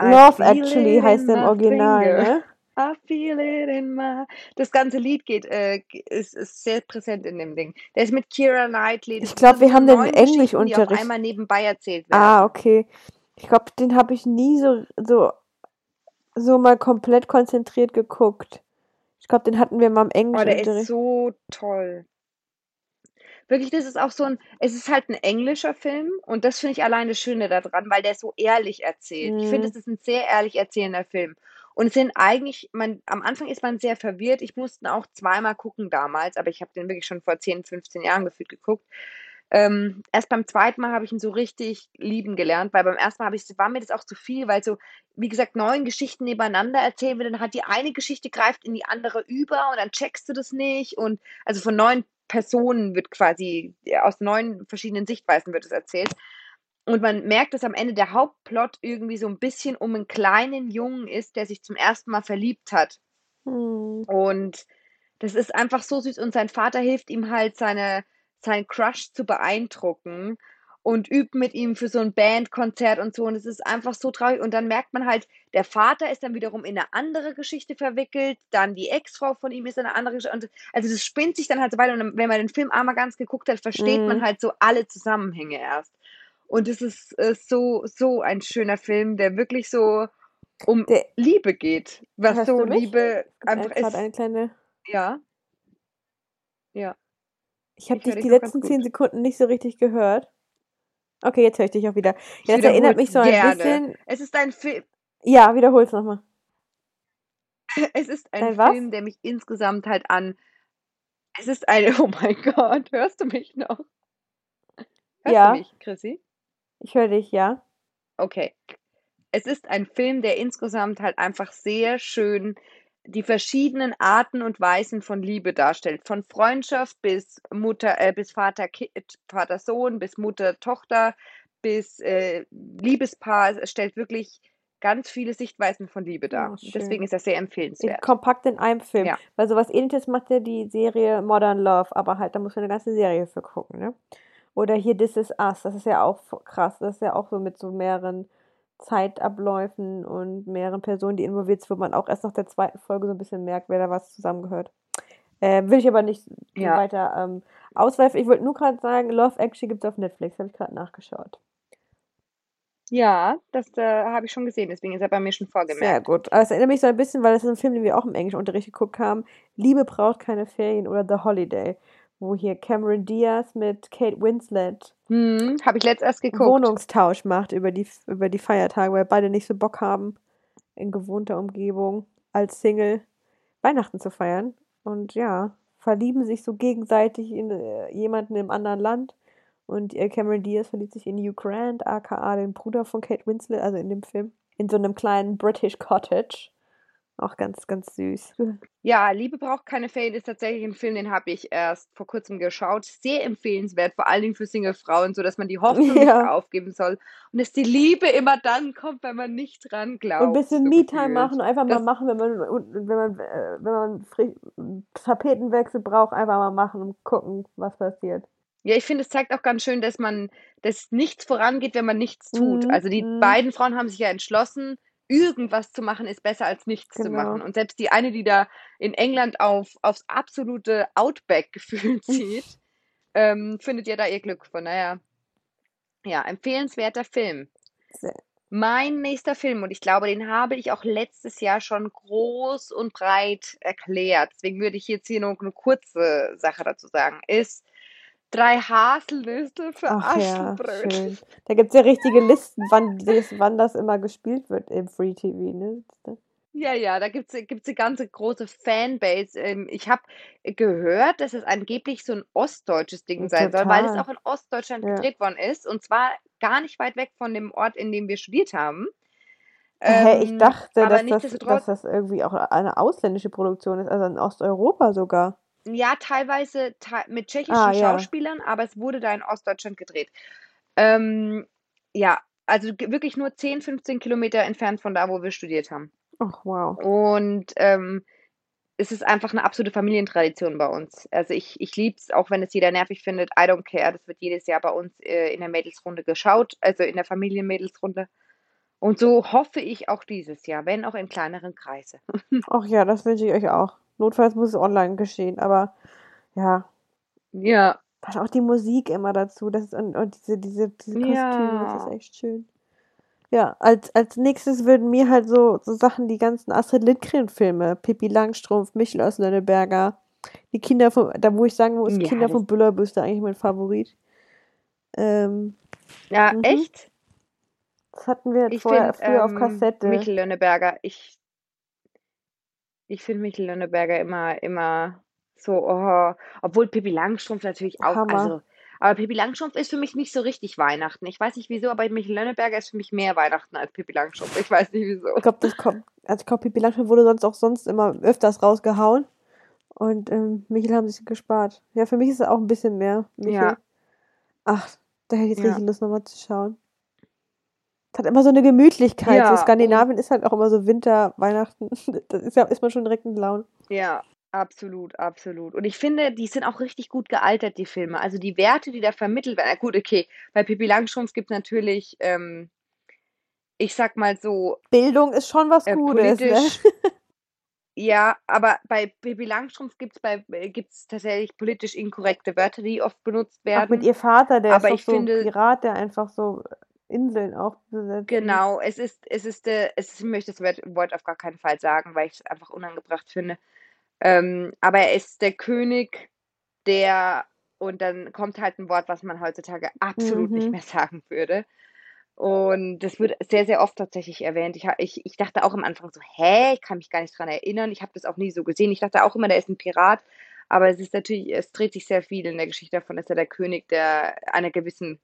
Speaker 2: Love Actually heißt im Original,
Speaker 1: finger.
Speaker 2: ne?
Speaker 1: I feel it in my. Das ganze Lied geht, äh, ist, ist sehr präsent in dem Ding. Der ist mit Keira Knightley. Das
Speaker 2: Ich glaube, wir haben den
Speaker 1: die
Speaker 2: Englischunterricht.
Speaker 1: einmal nebenbei erzählt werden.
Speaker 2: Ah, okay. Ich glaube, den habe ich nie so, so, so mal komplett konzentriert geguckt. Ich glaube, den hatten wir mal im
Speaker 1: Oh, der ist
Speaker 2: Englischunterricht.
Speaker 1: so toll. Wirklich, das ist auch so ein, es ist halt ein englischer Film und das finde ich allein das Schöne daran, weil der so ehrlich erzählt. Ich finde,
Speaker 2: Mhm.
Speaker 1: es ist ein sehr ehrlich erzählender Film. Und es sind eigentlich, man, am Anfang ist man sehr verwirrt. Ich musste ihn auch zweimal gucken damals, aber ich habe den wirklich schon vor 10, 15 Jahren gefühlt geguckt. Ähm, erst beim zweiten Mal habe ich ihn so richtig lieben gelernt, weil beim ersten Mal habe ich, war mir das auch zu viel, weil so, wie gesagt, neun Geschichten nebeneinander erzählen wir, dann hat die eine Geschichte greift in die andere über und dann checkst du das nicht und also von neun Personen wird quasi, ja, aus neun verschiedenen Sichtweisen wird es erzählt. Und man merkt, dass am Ende der Hauptplot irgendwie so ein bisschen um einen kleinen Jungen ist, der sich zum ersten Mal verliebt hat.
Speaker 2: Hm.
Speaker 1: Und das ist einfach so süß. Und sein Vater hilft ihm halt, seine, seinen Crush zu beeindrucken. Und übt mit ihm für so ein Bandkonzert und so. Und es ist einfach so traurig. Und dann merkt man halt, der Vater ist dann wiederum in eine andere Geschichte verwickelt, dann die Ex-Frau von ihm ist in eine andere Geschichte. Und also das spinnt sich dann halt so weiter. Und wenn man den Film einmal ganz geguckt hat, versteht
Speaker 2: Mhm.
Speaker 1: man halt so alle Zusammenhänge erst. Und es ist äh, so, so ein schöner Film, der wirklich so um
Speaker 2: Der-
Speaker 1: Liebe geht. Was so? Liebe einfach ist.
Speaker 2: eine kleine.
Speaker 1: Ja. Ja.
Speaker 2: Ich habe dich die letzten zehn. Sekunden nicht so richtig gehört. Okay, jetzt höre ich dich auch wieder. Ja, das erinnert mich so ein
Speaker 1: gerne.
Speaker 2: bisschen.
Speaker 1: Es ist ein Film,
Speaker 2: Ja, wiederhol's nochmal.
Speaker 1: es ist ein
Speaker 2: was?
Speaker 1: Film, der mich insgesamt halt an. Es ist ein, oh mein Gott, hörst du mich noch? Hörst
Speaker 2: Ja.
Speaker 1: du mich, Chrissy?
Speaker 2: Ich höre dich, ja.
Speaker 1: Okay. Es ist ein Film, der insgesamt halt einfach sehr schön die verschiedenen Arten und Weisen von Liebe darstellt. Von Freundschaft bis Mutter, äh, bis Vater, Ki- äh, Vater, Sohn, bis Mutter, Tochter, bis äh, Liebespaar. Es stellt wirklich ganz viele Sichtweisen von Liebe dar.
Speaker 2: Oh.
Speaker 1: Deswegen ist das sehr
Speaker 2: In,
Speaker 1: empfehlenswert.
Speaker 2: kompakt in einem Film.
Speaker 1: Ja.
Speaker 2: Weil sowas ähnliches macht ja die Serie Modern Love, aber halt, da muss man eine ganze Serie für gucken, ne? Oder hier This Is Us, das ist ja auch krass. Das ist ja auch so mit so mehreren Zeitabläufen und mehreren Personen, die involviert sind, wo man auch erst nach der zweiten Folge so ein bisschen merkt, wer da was zusammengehört. Äh, will ich aber nicht
Speaker 1: Ja.
Speaker 2: weiter ähm, ausweifen. Ich wollte nur gerade sagen, Love Actually gibt es auf Netflix, habe ich gerade nachgeschaut.
Speaker 1: Ja, das äh, habe ich schon gesehen, deswegen ist er bei mir schon
Speaker 2: Sehr
Speaker 1: vorgemerkt.
Speaker 2: gut. Aber es erinnert mich so ein bisschen, weil das ist ein Film, den wir auch im Englischunterricht geguckt haben. Liebe braucht keine Ferien oder The Holiday, wo hier Cameron Diaz mit Kate Winslet
Speaker 1: Hm, habe ich letzt erst geguckt.
Speaker 2: Wohnungstausch macht über die, über die Feiertage, weil beide nicht so Bock haben, in gewohnter Umgebung als Single Weihnachten zu feiern. Und ja, verlieben sich so gegenseitig in äh, jemanden im anderen Land. Und äh, Cameron Diaz verliebt sich in Hugh Grant, aka den Bruder von Kate Winslet, also in dem Film, in so einem kleinen British Cottage. Auch ganz, ganz süß.
Speaker 1: Ja, Liebe braucht keine Ferien ist tatsächlich ein Film, den habe ich erst vor kurzem geschaut. Sehr empfehlenswert, vor allen Dingen für Single-Frauen, so dass man die Hoffnung nicht
Speaker 2: Ja.
Speaker 1: aufgeben soll. Und dass die Liebe immer dann kommt, wenn man nicht dran glaubt.
Speaker 2: Und ein bisschen
Speaker 1: so
Speaker 2: Me-Time machen, einfach mal
Speaker 1: Das-
Speaker 2: machen, wenn man, wenn man, äh, wenn man Tapetenwechsel braucht, einfach mal machen und gucken, was passiert.
Speaker 1: Ja, ich finde, es zeigt auch ganz schön, dass man, dass nichts vorangeht, wenn man nichts tut.
Speaker 2: Mhm,
Speaker 1: Also die
Speaker 2: mhm.
Speaker 1: beiden Frauen haben sich ja entschlossen, irgendwas zu machen ist besser als nichts zu
Speaker 2: Genau.
Speaker 1: machen. Und selbst die eine, die da in England auf, aufs absolute Outback-Gefühl zieht, ähm, findet ja da ihr Glück. Von daher, ja, empfehlenswerter Film.
Speaker 2: Sehr.
Speaker 1: Mein nächster Film, und ich glaube, den habe ich auch letztes Jahr schon groß und breit erklärt, deswegen würde ich jetzt hier noch eine kurze Sache dazu sagen, ist Drei Haselnüsse für
Speaker 2: Ach ja,
Speaker 1: Aschenbrödel.
Speaker 2: schön. Da gibt es ja richtige Listen, wann das, wann das immer gespielt wird im Free TV, ne?
Speaker 1: Ja, ja, da gibt's gibt's eine ganze große Fanbase. Ähm, ich habe gehört, dass es angeblich so ein ostdeutsches Ding sein soll, weil es auch in Ostdeutschland
Speaker 2: Ja.
Speaker 1: gedreht worden ist. Und zwar gar nicht weit weg von dem Ort, in dem wir studiert haben.
Speaker 2: Hä, ich
Speaker 1: Ähm,
Speaker 2: dachte,
Speaker 1: aber
Speaker 2: dass das, dass das irgendwie auch eine ausländische Produktion ist, also in Osteuropa sogar.
Speaker 1: Ja, teilweise te mit tschechischen
Speaker 2: Ah, ja.
Speaker 1: Schauspielern, aber es wurde da in Ostdeutschland gedreht. Ähm, ja, also wirklich nur 10, 15 Kilometer entfernt von da, wo wir studiert haben.
Speaker 2: Ach, wow.
Speaker 1: Und ähm, es ist einfach eine absolute Familientradition bei uns. Also ich, ich liebe es, auch wenn es jeder nervig findet. I don't care. Das wird jedes Jahr bei uns äh, in der Mädelsrunde geschaut, also in der Familienmädelsrunde. Und so hoffe ich auch dieses Jahr, wenn auch in kleineren Kreise.
Speaker 2: Ach ja, das wünsche ich euch auch. Notfalls muss es online geschehen, aber ja.
Speaker 1: Ja,
Speaker 2: Passt auch die Musik immer dazu. Das ist, und, und diese, diese, diese Kostüme, das
Speaker 1: Ja.
Speaker 2: ist echt schön. Ja, als, als nächstes würden mir halt so, so Sachen, die ganzen Astrid Lindgren-Filme, Pippi Langstrumpf, Michel aus Lönneberger, die Kinder von, da wo ich sagen muss,
Speaker 1: Ja,
Speaker 2: Kinder
Speaker 1: das-
Speaker 2: von Büllerbüste eigentlich mein Favorit. Ähm,
Speaker 1: ja,
Speaker 2: Mhm.
Speaker 1: echt?
Speaker 2: das hatten wir
Speaker 1: Ich
Speaker 2: vorher,
Speaker 1: finde
Speaker 2: früher auf
Speaker 1: ähm,
Speaker 2: Kassette.
Speaker 1: Michel Lönneberger, ich, ich finde Michel Lönneberger immer, immer so, oh, obwohl Pippi Langstrumpf natürlich auch,
Speaker 2: Hammer.
Speaker 1: also, aber Pippi Langstrumpf ist für mich nicht so richtig Weihnachten. Ich weiß nicht wieso, aber Michel Lönneberger ist für mich mehr Weihnachten als Pippi Langstrumpf. Ich weiß nicht wieso.
Speaker 2: Ich glaube, das kommt, also ich glaube, Pippi Langstrumpf wurde sonst auch sonst immer öfters rausgehauen. Und ähm, Michel haben sich gespart. Ja, für mich ist es auch ein bisschen mehr. Michel.
Speaker 1: Ja.
Speaker 2: Ach, da hätte ich jetzt
Speaker 1: Ja.
Speaker 2: richtig Lust, nochmal zu schauen. Es hat immer so eine Gemütlichkeit.
Speaker 1: Ja,
Speaker 2: so Skandinavien ist halt auch immer so Winter, Weihnachten. Da ist, ja, ist man schon direkt in Laune.
Speaker 1: Ja. Absolut, absolut. Und ich finde, die sind auch richtig gut gealtert, die Filme. Also die Werte, die da vermittelt werden. Na gut, okay, bei Pippi Langstrumpf gibt es natürlich, ähm, ich sag mal so,
Speaker 2: Bildung ist schon was
Speaker 1: äh,
Speaker 2: Gutes, ne?
Speaker 1: politisch. Ja, aber bei Pippi Langstrumpf gibt es bei, äh, gibt's tatsächlich politisch inkorrekte Wörter, die oft benutzt
Speaker 2: Auch mit
Speaker 1: werden.
Speaker 2: ihr Vater, der ist
Speaker 1: Aber
Speaker 2: doch
Speaker 1: ich
Speaker 2: so ein Pirat, der einfach so Inseln auch besetzt.
Speaker 1: genau, es ist, es ist, äh, es ist, ich möchte das Wort- auf gar keinen Fall sagen, weil ich es einfach unangebracht finde. Ähm, aber er ist der König, der, und dann kommt halt ein Wort, was man heutzutage absolut nicht
Speaker 2: Mhm.
Speaker 1: mehr sagen würde. Und das wird sehr, sehr oft tatsächlich erwähnt. Ich, ich, ich dachte auch am Anfang so, hä, ich kann mich gar nicht dran erinnern. Ich habe das auch nie so gesehen. Ich dachte auch immer, der ist ein Pirat. Aber es ist natürlich, es dreht sich sehr viel in der Geschichte davon, dass er der König der einer gewissen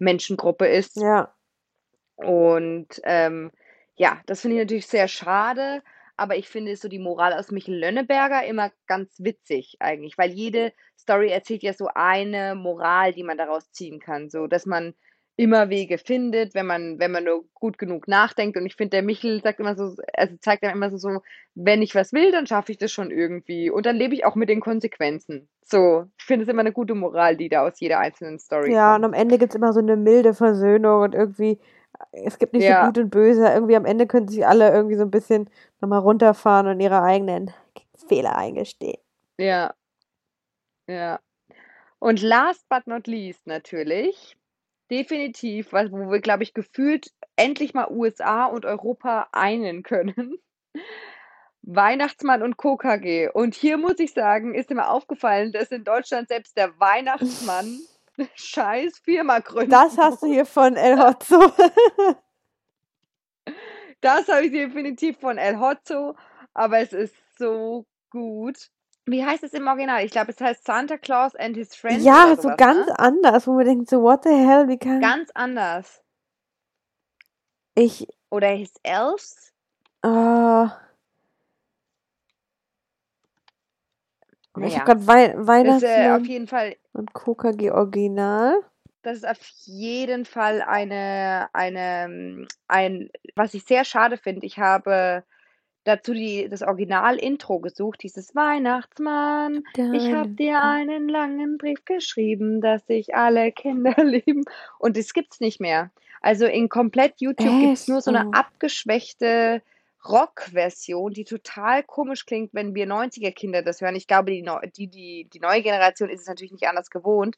Speaker 1: Menschengruppe ist.
Speaker 2: Ja.
Speaker 1: Und ähm, ja, das finde ich natürlich sehr schade, aber ich finde so die Moral aus Michel Lönneberger immer ganz witzig eigentlich, weil jede Story erzählt ja so eine Moral, die man daraus ziehen kann, so dass man immer Wege findet, wenn man, wenn man nur gut genug nachdenkt. Und ich finde, der Michel sagt immer so, also zeigt dann immer so, so, wenn ich was will, dann schaffe ich das schon irgendwie. Und dann lebe ich auch mit den Konsequenzen. So, ich finde es immer eine gute Moral, die da aus jeder einzelnen Story
Speaker 2: Ja, und
Speaker 1: kommt.
Speaker 2: am Ende gibt es immer so eine milde Versöhnung und irgendwie, es gibt nicht so
Speaker 1: Ja.
Speaker 2: gut und böse. Irgendwie am Ende können sich alle irgendwie so ein bisschen nochmal runterfahren und ihre eigenen Fehler eingestehen.
Speaker 1: Ja, ja. Und last but not least natürlich, definitiv, was, wo wir, glaube ich, gefühlt endlich mal USA und Europa einen können. Weihnachtsmann und KKG. Und hier muss ich sagen, ist mir aufgefallen, dass in Deutschland selbst der Weihnachtsmann eine scheiß Firma gründen
Speaker 2: Das hast du hier von El Hotzo.
Speaker 1: Das habe ich definitiv von El Hotzo, aber es ist so gut. Wie heißt es im Original? Ich glaube, es heißt Santa Claus and his Friends
Speaker 2: Ja, so
Speaker 1: sowas,
Speaker 2: ganz
Speaker 1: ne?
Speaker 2: anders, wo man denkt, so, what the hell, wie kann
Speaker 1: Ganz anders.
Speaker 2: ich,
Speaker 1: Oder his Elves?
Speaker 2: äh, ich
Speaker 1: Naja,
Speaker 2: habe gerade Wei
Speaker 1: das ist äh, auf jeden Fall,
Speaker 2: und KKG Original.
Speaker 1: das ist auf jeden Fall eine, eine, ähm, ein, was ich sehr schade finde. Ich habe dazu die, das Original-Intro gesucht, dieses Weihnachtsmann. Ich habe dir einen langen Brief geschrieben, dass sich alle Kinder lieben. Und das gibt's nicht mehr. Also in komplett YouTube gibt's nur
Speaker 2: Echt?
Speaker 1: so eine abgeschwächte Rock-Version, die total komisch klingt, wenn wir 90er-Kinder das hören. Ich glaube, die, die, die, die neue Generation ist es natürlich nicht anders gewohnt.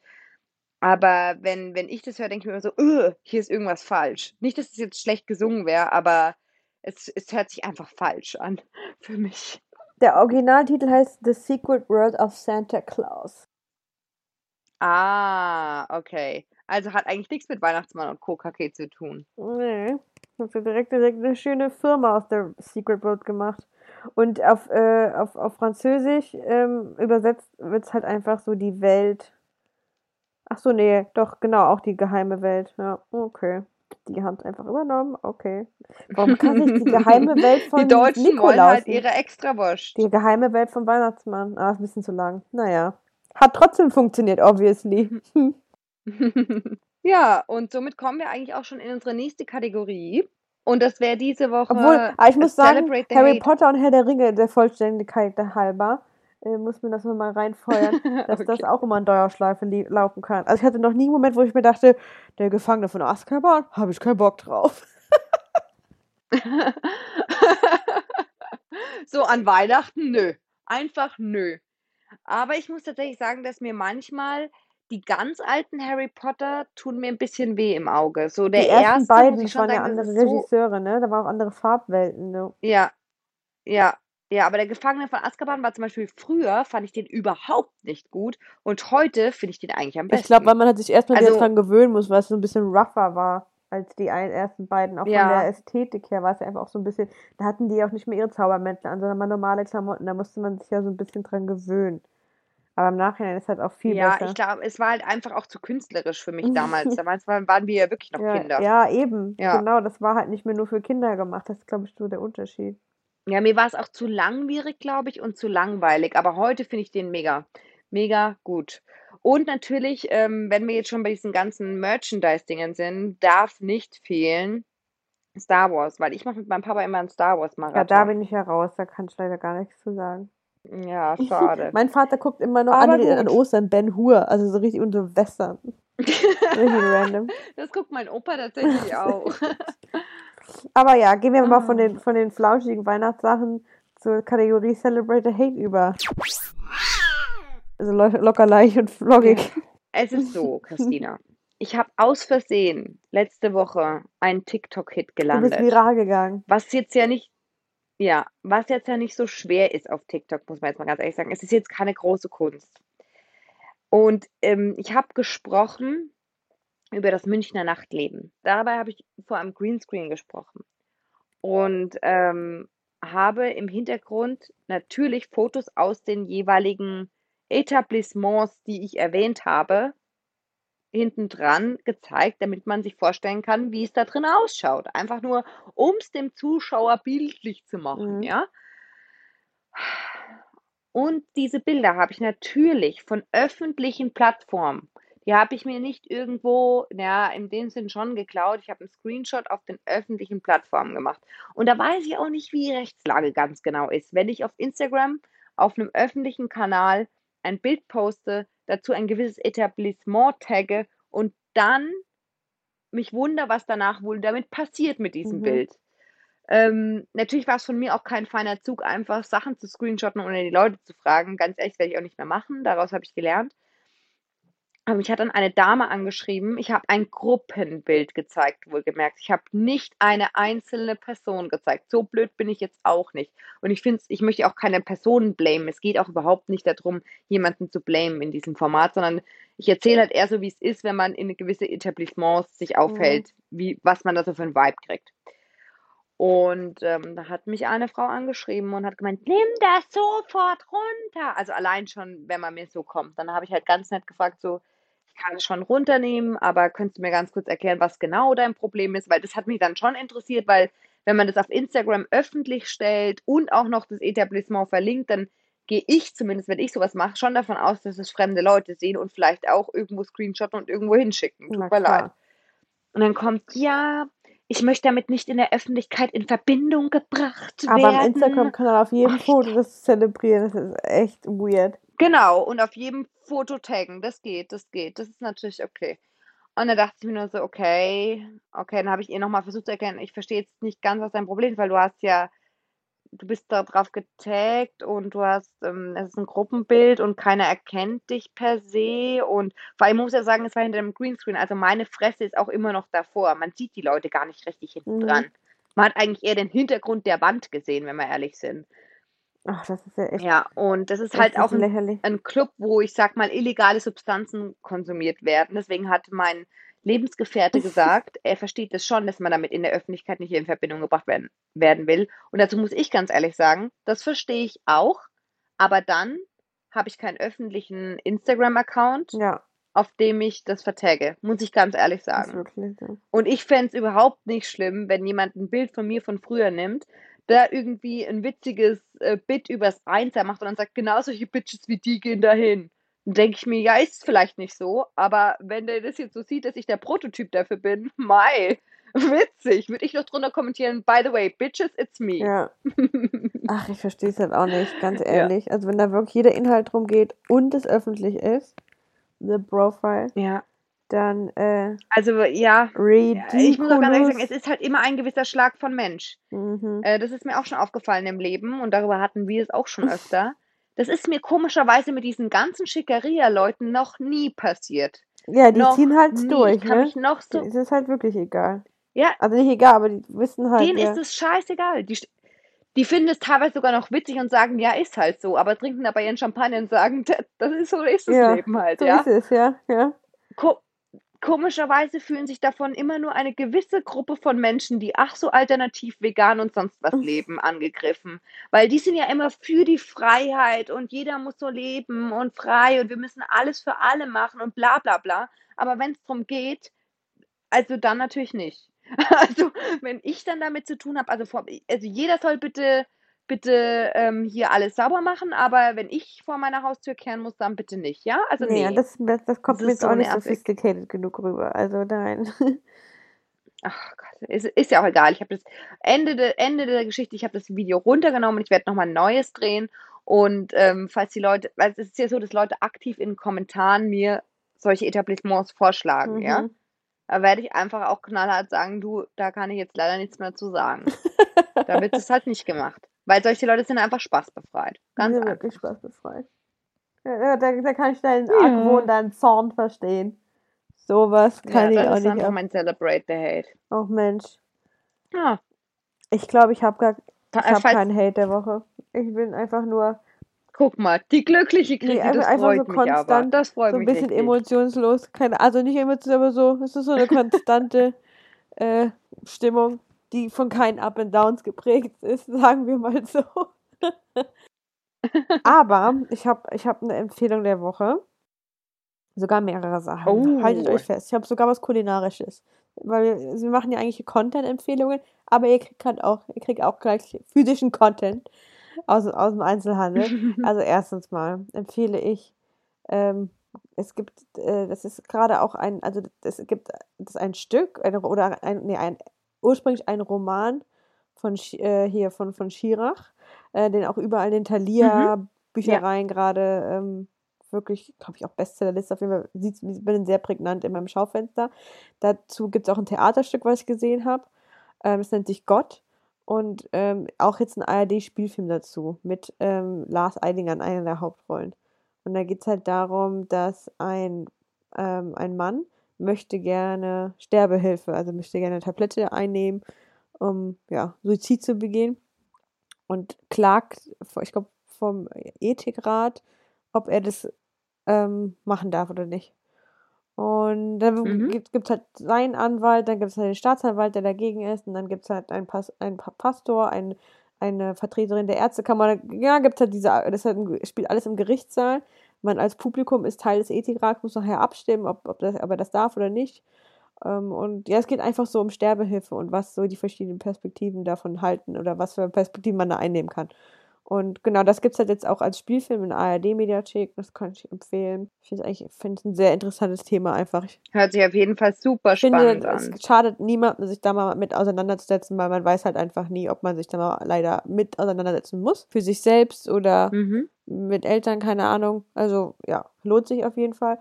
Speaker 1: Aber wenn, wenn ich das höre, denke ich mir immer so, "Ugh, hier ist irgendwas falsch. Nicht, dass es jetzt schlecht gesungen wäre, aber es, es hört sich einfach falsch an für mich.
Speaker 2: Der Originaltitel heißt The Secret World of Santa Claus.
Speaker 1: Ah, okay. Also hat eigentlich nichts mit Weihnachtsmann und KKK zu tun.
Speaker 2: Nee, hat sie direkt, direkt eine schöne Firma aus der Secret World gemacht. Und auf, äh, auf, auf Französisch ähm, übersetzt wird es halt einfach so die Welt. Ach so, nee, doch, genau, auch die geheime Welt. Ja, okay. Die haben es einfach übernommen, okay. Warum kann sich die geheime Welt
Speaker 1: Die
Speaker 2: von
Speaker 1: Deutschen wollen halt
Speaker 2: Nikolaus
Speaker 1: ihre Extrawurst.
Speaker 2: Die geheime Welt vom Weihnachtsmann. Ah, ist ein bisschen zu lang. Naja. Hat trotzdem funktioniert, obviously.
Speaker 1: Ja, und somit kommen wir eigentlich auch schon in unsere nächste Kategorie. Und das wäre diese Woche
Speaker 2: Obwohl, aber ich muss sagen, Harry. Potter und Herr der Ringe, der Vollständigkeit halber, äh, muss mir das nochmal reinfeuern, dass das
Speaker 1: Okay.
Speaker 2: auch immer in Dauerschleife laufen kann. Also ich hatte noch nie einen Moment, wo ich mir dachte, der Gefangene von Azkaban, habe ich keinen Bock drauf.
Speaker 1: So an Weihnachten, nö. Einfach nö. Aber ich muss tatsächlich sagen, dass mir manchmal die ganz alten Harry Potter tun mir ein bisschen weh im Auge. So der
Speaker 2: Die ersten
Speaker 1: erste,
Speaker 2: beiden, das waren ja
Speaker 1: das
Speaker 2: andere
Speaker 1: ist so,
Speaker 2: Regisseure, ne? Da waren auch andere Farbwelten. Ne?
Speaker 1: ja, ja, ja, aber der Gefangene von Azkaban war zum Beispiel früher, fand ich den überhaupt nicht gut und heute finde ich den eigentlich am
Speaker 2: Ich glaube, weil
Speaker 1: besten.
Speaker 2: man halt sich erstmal
Speaker 1: Also,
Speaker 2: dran gewöhnen muss, weil es so ein bisschen rougher war als die ein- ersten beiden. Auch von der
Speaker 1: ja,
Speaker 2: Ästhetik her war es ja einfach auch so ein bisschen, da hatten die auch nicht mehr ihre Zaubermäntel an, sondern mal normale Klamotten. Da musste man sich ja so ein bisschen dran gewöhnen. Aber im Nachhinein ist halt auch viel
Speaker 1: ja, ich
Speaker 2: besser.
Speaker 1: glaube, es war halt einfach auch zu künstlerisch für mich damals. Damals waren, waren wir ja wirklich noch
Speaker 2: Ja,
Speaker 1: Kinder.
Speaker 2: ja, eben.
Speaker 1: Ja.
Speaker 2: Genau, das war halt nicht mehr nur für Kinder gemacht. Das ist, glaube ich, so der Unterschied.
Speaker 1: Ja, mir war es auch zu langwierig, glaube ich, und zu langweilig. Aber heute finde ich den mega, mega gut. Und natürlich, ähm, wenn wir jetzt schon bei diesen ganzen Merchandise-Dingen sind, darf nicht fehlen Star Wars, weil ich mache mit meinem Papa immer einen Star
Speaker 2: Ja, da
Speaker 1: Wars-Marathon.
Speaker 2: bin ich ja raus. Da kann ich leider gar nichts zu sagen.
Speaker 1: Ja, schade.
Speaker 2: Mein Vater guckt immer noch
Speaker 1: Aber
Speaker 2: an, an. Ostern Ben Hur, also so richtig unter Western. Richtig random.
Speaker 1: Das guckt mein Opa tatsächlich auch.
Speaker 2: Aber ja, gehen wir mal von
Speaker 1: Ah.
Speaker 2: den, von den flauschigen Weihnachtssachen zur Kategorie Celebrate the Hate über. Also lo locker leicht und floggig.
Speaker 1: Es ist so, Christina. Ich habe aus Versehen letzte Woche einen TikTok-Hit
Speaker 2: Du bist
Speaker 1: gelandet.
Speaker 2: viral gegangen.
Speaker 1: Was jetzt ja nicht, ja, was jetzt ja nicht so schwer ist auf TikTok, muss man jetzt mal ganz ehrlich sagen. Es ist jetzt keine große Kunst. Und ähm, ich habe gesprochen über das Münchner Nachtleben. Dabei habe ich vor einem Greenscreen gesprochen und ähm, habe im Hintergrund natürlich Fotos aus den jeweiligen Etablissements, die ich erwähnt habe, hinten dran gezeigt, damit man sich vorstellen kann, wie es da drin ausschaut. Einfach nur, um es dem Zuschauer bildlich zu machen,
Speaker 2: Mhm.
Speaker 1: ja. Und diese Bilder habe ich natürlich von öffentlichen Plattformen. Die habe ich mir nicht irgendwo, ja, in dem Sinn schon geklaut. Ich habe einen Screenshot auf den öffentlichen Plattformen gemacht. Und da weiß ich auch nicht, wie die Rechtslage ganz genau ist. Wenn ich auf Instagram auf einem öffentlichen Kanal ein Bild poste, dazu ein gewisses Etablissement tagge und dann mich wundere, was danach wohl damit passiert mit diesem
Speaker 2: Mhm.
Speaker 1: Bild. Ähm, natürlich war es von mir auch kein feiner Zug, einfach Sachen zu screenshotten, ohne die Leute zu fragen. Ganz ehrlich, werde ich auch nicht mehr machen. Daraus habe ich gelernt. Aber mich hat dann eine Dame angeschrieben. Ich habe ein Gruppenbild gezeigt, wohlgemerkt. Ich habe nicht eine einzelne Person gezeigt. So blöd bin ich jetzt auch nicht. Und ich finde, ich möchte auch keine Personen blamen. Es geht auch überhaupt nicht darum, jemanden zu blamen in diesem Format, sondern ich erzähle halt eher so, wie es ist, wenn man in gewisse Etablissements sich aufhält, wie, was man da so für einen Vibe kriegt. Und ähm, da hat mich eine Frau angeschrieben und hat gemeint, nimm das sofort runter. Also allein schon, wenn man mir so kommt. Dann habe ich halt ganz nett gefragt, so, ich kann es schon runternehmen, aber könntest du mir ganz kurz erklären, was genau dein Problem ist? Weil das hat mich dann schon interessiert, weil wenn man das auf Instagram öffentlich stellt und auch noch das Etablissement verlinkt, dann gehe ich zumindest, wenn ich sowas mache, schon davon aus, dass es fremde Leute sehen und vielleicht auch irgendwo screenshotten und irgendwo hinschicken. Tut mir leid. Und dann kommt, ja, ich möchte damit nicht in der Öffentlichkeit in Verbindung gebracht
Speaker 2: Aber
Speaker 1: werden.
Speaker 2: am Instagram-Kanal auf jedem
Speaker 1: Oh,
Speaker 2: Foto das zelebrieren, das ist echt weird.
Speaker 1: Genau, und auf jedem Foto taggen, das geht, das geht, das ist natürlich okay. Und dann dachte ich mir nur so, okay, okay, dann habe ich ihr nochmal versucht zu erklären, ich verstehe jetzt nicht ganz, was dein Problem ist, weil du hast ja, du bist da drauf getaggt und du hast, ähm, es ist ein Gruppenbild und keiner erkennt dich per se und vor allem muss ich ja sagen, es war hinter dem Greenscreen, also meine Fresse ist auch immer noch davor, man sieht die Leute gar nicht richtig hinten
Speaker 2: Mhm.
Speaker 1: dran. Man hat eigentlich eher den Hintergrund der Wand gesehen, wenn wir ehrlich sind.
Speaker 2: Ach, das ist ja echt,
Speaker 1: Ja, und das ist halt auch ein ein Club, wo ich sag mal illegale Substanzen konsumiert werden. Deswegen hat mein Lebensgefährte gesagt, er versteht es schon, dass man damit in der Öffentlichkeit nicht in Verbindung gebracht werden, werden will. Und dazu muss ich ganz ehrlich sagen, das verstehe ich auch, aber dann habe ich keinen öffentlichen Instagram-Account,
Speaker 2: Ja,
Speaker 1: auf dem ich das vertagge, muss ich ganz ehrlich
Speaker 2: das
Speaker 1: sagen.
Speaker 2: so.
Speaker 1: Und ich fände es überhaupt nicht schlimm, wenn jemand ein Bild von mir von früher nimmt, da irgendwie ein witziges äh, Bit übers Einser macht und dann sagt, genau solche Bitches wie die gehen dahin. Denke ich mir, ja, ist vielleicht nicht so, aber wenn der das jetzt so sieht, dass ich der Prototyp dafür bin, mei, witzig, würde ich noch drunter kommentieren, by the way, Bitches, it's me.
Speaker 2: Ja. Ach, ich verstehe es halt auch nicht, ganz
Speaker 1: Ja.
Speaker 2: ehrlich. Also wenn da wirklich jeder Inhalt drum geht und es öffentlich ist, the Profile,
Speaker 1: Ja,
Speaker 2: dann äh,
Speaker 1: also ja, ja, ich muss auch ganz ehrlich sagen, es
Speaker 2: ridiculous.
Speaker 1: ist halt immer ein gewisser Schlag von Mensch.
Speaker 2: Mhm.
Speaker 1: Äh, das ist mir auch schon aufgefallen im Leben und darüber hatten wir es auch schon öfter. Das ist mir komischerweise mit diesen ganzen Schickeria-Leuten noch nie passiert.
Speaker 2: Ja, die
Speaker 1: Noch
Speaker 2: ziehen halt
Speaker 1: nie.
Speaker 2: durch,
Speaker 1: Ich kann
Speaker 2: ne?
Speaker 1: mich noch so.
Speaker 2: Es ist halt wirklich egal.
Speaker 1: Ja,
Speaker 2: Also nicht egal, aber die wissen halt,
Speaker 1: denen
Speaker 2: ja.
Speaker 1: ist es scheißegal. Die, die finden es teilweise sogar noch witzig und sagen, ja, ist halt so, aber trinken dabei ihren Champagner und sagen, "Tja, das ist so ist das
Speaker 2: Ja,
Speaker 1: Leben halt,
Speaker 2: So
Speaker 1: ja.
Speaker 2: ist es, ja, ja.
Speaker 1: Ko komischerweise fühlen sich davon immer nur eine gewisse Gruppe von Menschen, die ach so alternativ vegan und sonst was leben, angegriffen. Weil die sind ja immer für die Freiheit und jeder muss so leben und frei und wir müssen alles für alle machen und bla bla bla. Aber wenn es darum geht, also dann natürlich nicht. Also wenn ich dann damit zu tun habe, also, vor, also jeder soll bitte, bitte ähm, hier alles sauber machen, aber wenn ich vor meiner Haustür kehren muss, dann bitte nicht, ja? Also
Speaker 2: Nee,
Speaker 1: nee.
Speaker 2: das, das, das kommt
Speaker 1: Das
Speaker 2: mir jetzt auch
Speaker 1: so
Speaker 2: nicht sophisticated genug rüber. Also nein.
Speaker 1: Ach Gott, ist, ist ja auch egal. Ich habe das Ende, de, Ende der Geschichte, ich habe das Video runtergenommen und ich werde nochmal ein neues drehen. Und ähm, falls die Leute, weil es ist ja so, dass Leute aktiv in Kommentaren mir solche Etablissements vorschlagen, ja.
Speaker 2: Mhm.
Speaker 1: Da werde ich einfach auch knallhart sagen, du, da kann ich jetzt leider nichts mehr zu sagen. Da wird es halt nicht gemacht. Weil solche Leute sind einfach spaßbefreit. Ganz
Speaker 2: ja, wirklich spaßbefreit. Ja, da, da kann ich deinen
Speaker 1: Ja.
Speaker 2: Argwohn, deinen Zorn verstehen. Sowas kann
Speaker 1: ja,
Speaker 2: ich auch
Speaker 1: das ist
Speaker 2: nicht
Speaker 1: einfach
Speaker 2: ab.
Speaker 1: mein Celebrate the Hate.
Speaker 2: Oh Mensch.
Speaker 1: Ja,
Speaker 2: Ich glaube, ich habe gar ich hab keinen Hate der Woche. Ich bin einfach nur
Speaker 1: guck mal, die glückliche Chrissy,
Speaker 2: einfach-
Speaker 1: das
Speaker 2: einfach
Speaker 1: freut
Speaker 2: so
Speaker 1: mich aber.
Speaker 2: konstant,
Speaker 1: Das freut
Speaker 2: so ein bisschen
Speaker 1: richtig.
Speaker 2: emotionslos. Keine, also nicht emotionslos, aber so, es ist so eine konstante äh, Stimmung, die von keinen Up and Downs geprägt ist, sagen wir mal so. aber ich habe ich hab eine Empfehlung der Woche. Sogar mehrere Sachen.
Speaker 1: Oh.
Speaker 2: Haltet euch fest. Ich habe sogar was Kulinarisches. Weil wir, wir machen ja eigentlich Content-Empfehlungen, aber ihr kriegt halt auch, ihr kriegt auch gleich physischen Content aus, aus dem Einzelhandel. Also erstens mal empfehle ich, ähm, es gibt, äh, das ist gerade auch ein, also es gibt das ist ein Stück ein, oder ein, nee, ein, ursprünglich ein Roman von äh, hier von, von Schirach, äh, den auch überall in den Thalia Büchereien gerade ähm, wirklich, glaube ich, auch Bestsellerliste auf jeden Fall, sieht, bin sehr prägnant in meinem Schaufenster. Dazu gibt es auch ein Theaterstück, was ich gesehen habe. Ähm, es nennt sich Gott. Und ähm, auch jetzt ein ARD-Spielfilm dazu mit ähm, Lars Eidinger in einer der Hauptrollen. Und da geht es halt darum, dass ein, ähm, ein Mann möchte gerne Sterbehilfe, also möchte gerne eine Tablette einnehmen, um ja, Suizid zu begehen. Und klagt, ich glaube, vom Ethikrat, ob er das ähm, machen darf oder nicht. Und dann
Speaker 1: Mhm.
Speaker 2: gibt es halt seinen Anwalt, dann gibt es halt den Staatsanwalt, der dagegen ist, und dann gibt es halt einen, Pas einen Pa- Pastor, ein, eine Vertreterin der Ärztekammer. Ja, gibt es halt diese, das halt spielt alles im Gerichtssaal. Man als Publikum ist Teil des Ethikrats, muss nachher abstimmen, ob, ob, das, ob er das darf oder nicht. Ähm, und ja, es geht einfach so um Sterbehilfe und was so die verschiedenen Perspektiven davon halten oder was für Perspektiven man da einnehmen kann. Und genau, das gibt es halt jetzt auch als Spielfilm in der ARD-Mediathek. Das kann ich empfehlen. Ich finde es es ein sehr interessantes Thema einfach.
Speaker 1: Hört sich auf jeden Fall super
Speaker 2: finde,
Speaker 1: spannend
Speaker 2: es
Speaker 1: an.
Speaker 2: schadet niemandem, sich da mal mit auseinanderzusetzen, weil man weiß halt einfach nie, ob man sich da mal leider mit auseinandersetzen muss. Für sich selbst oder
Speaker 1: Mhm.
Speaker 2: mit Eltern, keine Ahnung. Also ja, lohnt sich auf jeden Fall.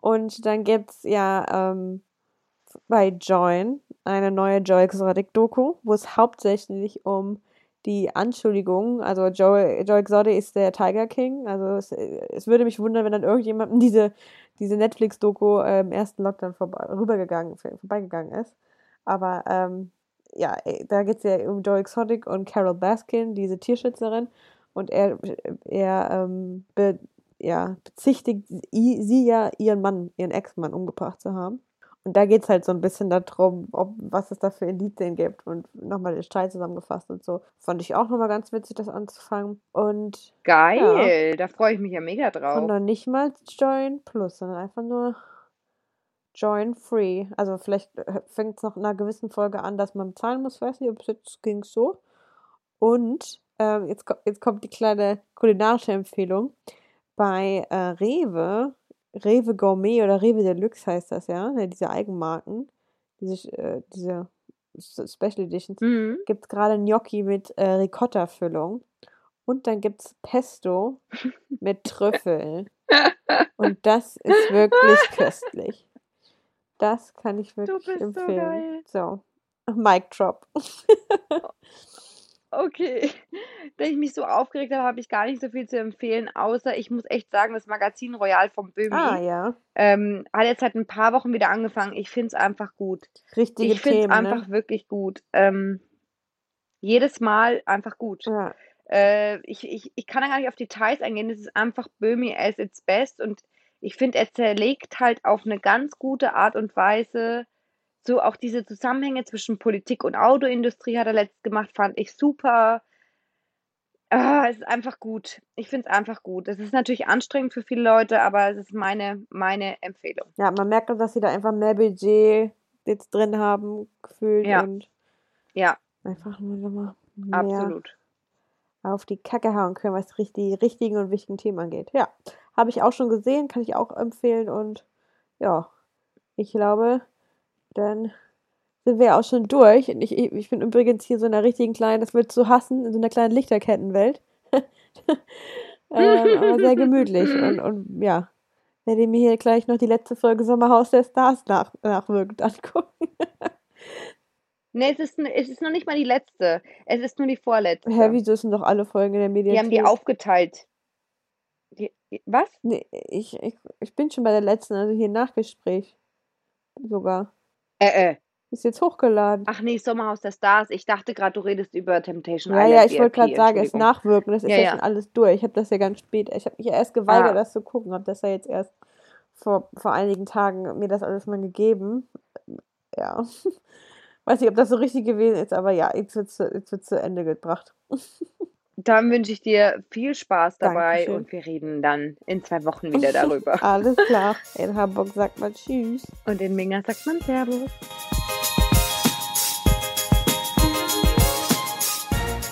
Speaker 2: Und dann gibt es ja ähm, bei Join eine neue Joy Exotic-Doku, wo es hauptsächlich um die Anschuldigungen, also Joy, Joy Exotic ist der Tiger King, also es, es würde mich wundern, wenn dann irgendjemandem diese, diese Netflix-Doku äh, im ersten Lockdown vorbei, rübergegangen, vorbeigegangen ist. Aber ähm, ja, äh, da geht es ja um Joy Exotic und Carol Baskin, diese Tierschützerin. Und er, er ähm, be, ja, bezichtigt sie, sie ja, ihren Mann, ihren Ex-Mann umgebracht zu haben. Und da geht es halt so ein bisschen darum, ob, was es da für Indizien gibt und nochmal den Streit zusammengefasst und so. Fand ich auch nochmal ganz witzig, das anzufangen. Und
Speaker 1: Geil, da freue ich mich ja mega
Speaker 2: und
Speaker 1: drauf.
Speaker 2: dann nicht mal Join Plus, sondern einfach nur Join Free. Also vielleicht fängt es nach einer gewissen Folge an, dass man bezahlen muss. Weiß nicht, ob es jetzt ging so. Und ähm, jetzt, jetzt kommt die kleine kulinarische Empfehlung. Bei äh, Rewe, Rewe Gourmet oder Rewe Deluxe heißt das ja, ne, diese Eigenmarken, diese, äh, diese Special Editions,
Speaker 1: Mhm.
Speaker 2: gibt es gerade Gnocchi mit äh, Ricotta-Füllung. Und dann gibt es Pesto mit Trüffeln. Und das ist wirklich köstlich. Das kann ich wirklich
Speaker 1: so
Speaker 2: empfehlen.
Speaker 1: geil.
Speaker 2: So, Mic Drop.
Speaker 1: Okay. Da ich mich so aufgeregt habe, habe ich gar nicht so viel zu empfehlen, außer ich muss echt sagen, das Magazin Royal vom Böhmi
Speaker 2: Ah ja,
Speaker 1: ähm, hat jetzt seit ein paar Wochen wieder angefangen. Ich finde es einfach gut.
Speaker 2: richtige
Speaker 1: Ich finde es
Speaker 2: Themen,
Speaker 1: einfach
Speaker 2: ne?
Speaker 1: wirklich gut. Ähm, jedes Mal einfach gut.
Speaker 2: Ja,
Speaker 1: Äh, ich, ich, ich kann da gar nicht auf Details eingehen. Es ist einfach Böhmi as its best und ich finde, er zerlegt halt auf eine ganz gute Art und Weise so auch diese Zusammenhänge zwischen Politik und Autoindustrie hat er letzt gemacht, fand ich super. Ah, es ist einfach gut. Ich finde es einfach gut. Es ist natürlich anstrengend für viele Leute, aber es ist meine, meine Empfehlung.
Speaker 2: ja, man merkt, auch, dass sie da einfach mehr Budget jetzt drin haben, gefühlt.
Speaker 1: Ja.
Speaker 2: Und
Speaker 1: Ja,
Speaker 2: einfach nur nochmal mehr
Speaker 1: absolut.
Speaker 2: auf die Kacke hauen können, was die richtigen und wichtigen Themen angeht. Ja, habe ich auch schon gesehen, kann ich auch empfehlen. Und ja, ich glaube, dann sind wir auch schon durch. Und ich, ich bin übrigens hier so in einer richtigen kleinen, das wird zu hassen, in so einer kleinen Lichterkettenwelt. ähm, aber sehr gemütlich. Und, und ja, werde mir hier gleich noch die letzte Folge Sommerhaus der Stars nach, nachwirkend angucken.
Speaker 1: Nee, es ist, es ist noch nicht mal die letzte. Es ist nur die vorletzte.
Speaker 2: Hä, wieso sind doch alle Folgen in der
Speaker 1: Die
Speaker 2: Mediathek?
Speaker 1: haben die aufgeteilt. Die, die- was?
Speaker 2: Nee, ich, ich, ich bin schon bei der letzten, also hier Nachgespräch. Sogar.
Speaker 1: Äh, äh.
Speaker 2: Ist jetzt hochgeladen.
Speaker 1: Ach nee, Sommerhaus der Stars. Ich dachte gerade, du redest über Temptation
Speaker 2: Ja,
Speaker 1: Island.
Speaker 2: ja, ich wollte
Speaker 1: VIP,
Speaker 2: gerade sagen, es nachwirken. Das ist
Speaker 1: Ja,
Speaker 2: ja, schon alles durch. Ich habe das ja ganz spät. Ich habe mich ja erst geweigert,
Speaker 1: Ah.
Speaker 2: das zu gucken. Habe das ja jetzt erst vor, vor einigen Tagen mir das alles mal gegeben. Ja. Weiß nicht, ob das so richtig gewesen ist, aber ja, jetzt wird es zu Ende gebracht.
Speaker 1: Dann wünsche ich dir viel Spaß dabei
Speaker 2: Dankeschön.
Speaker 1: und wir reden dann in zwei Wochen wieder darüber.
Speaker 2: Alles klar. In Hamburg sagt man Tschüss.
Speaker 1: Und in Minga sagt man Servus.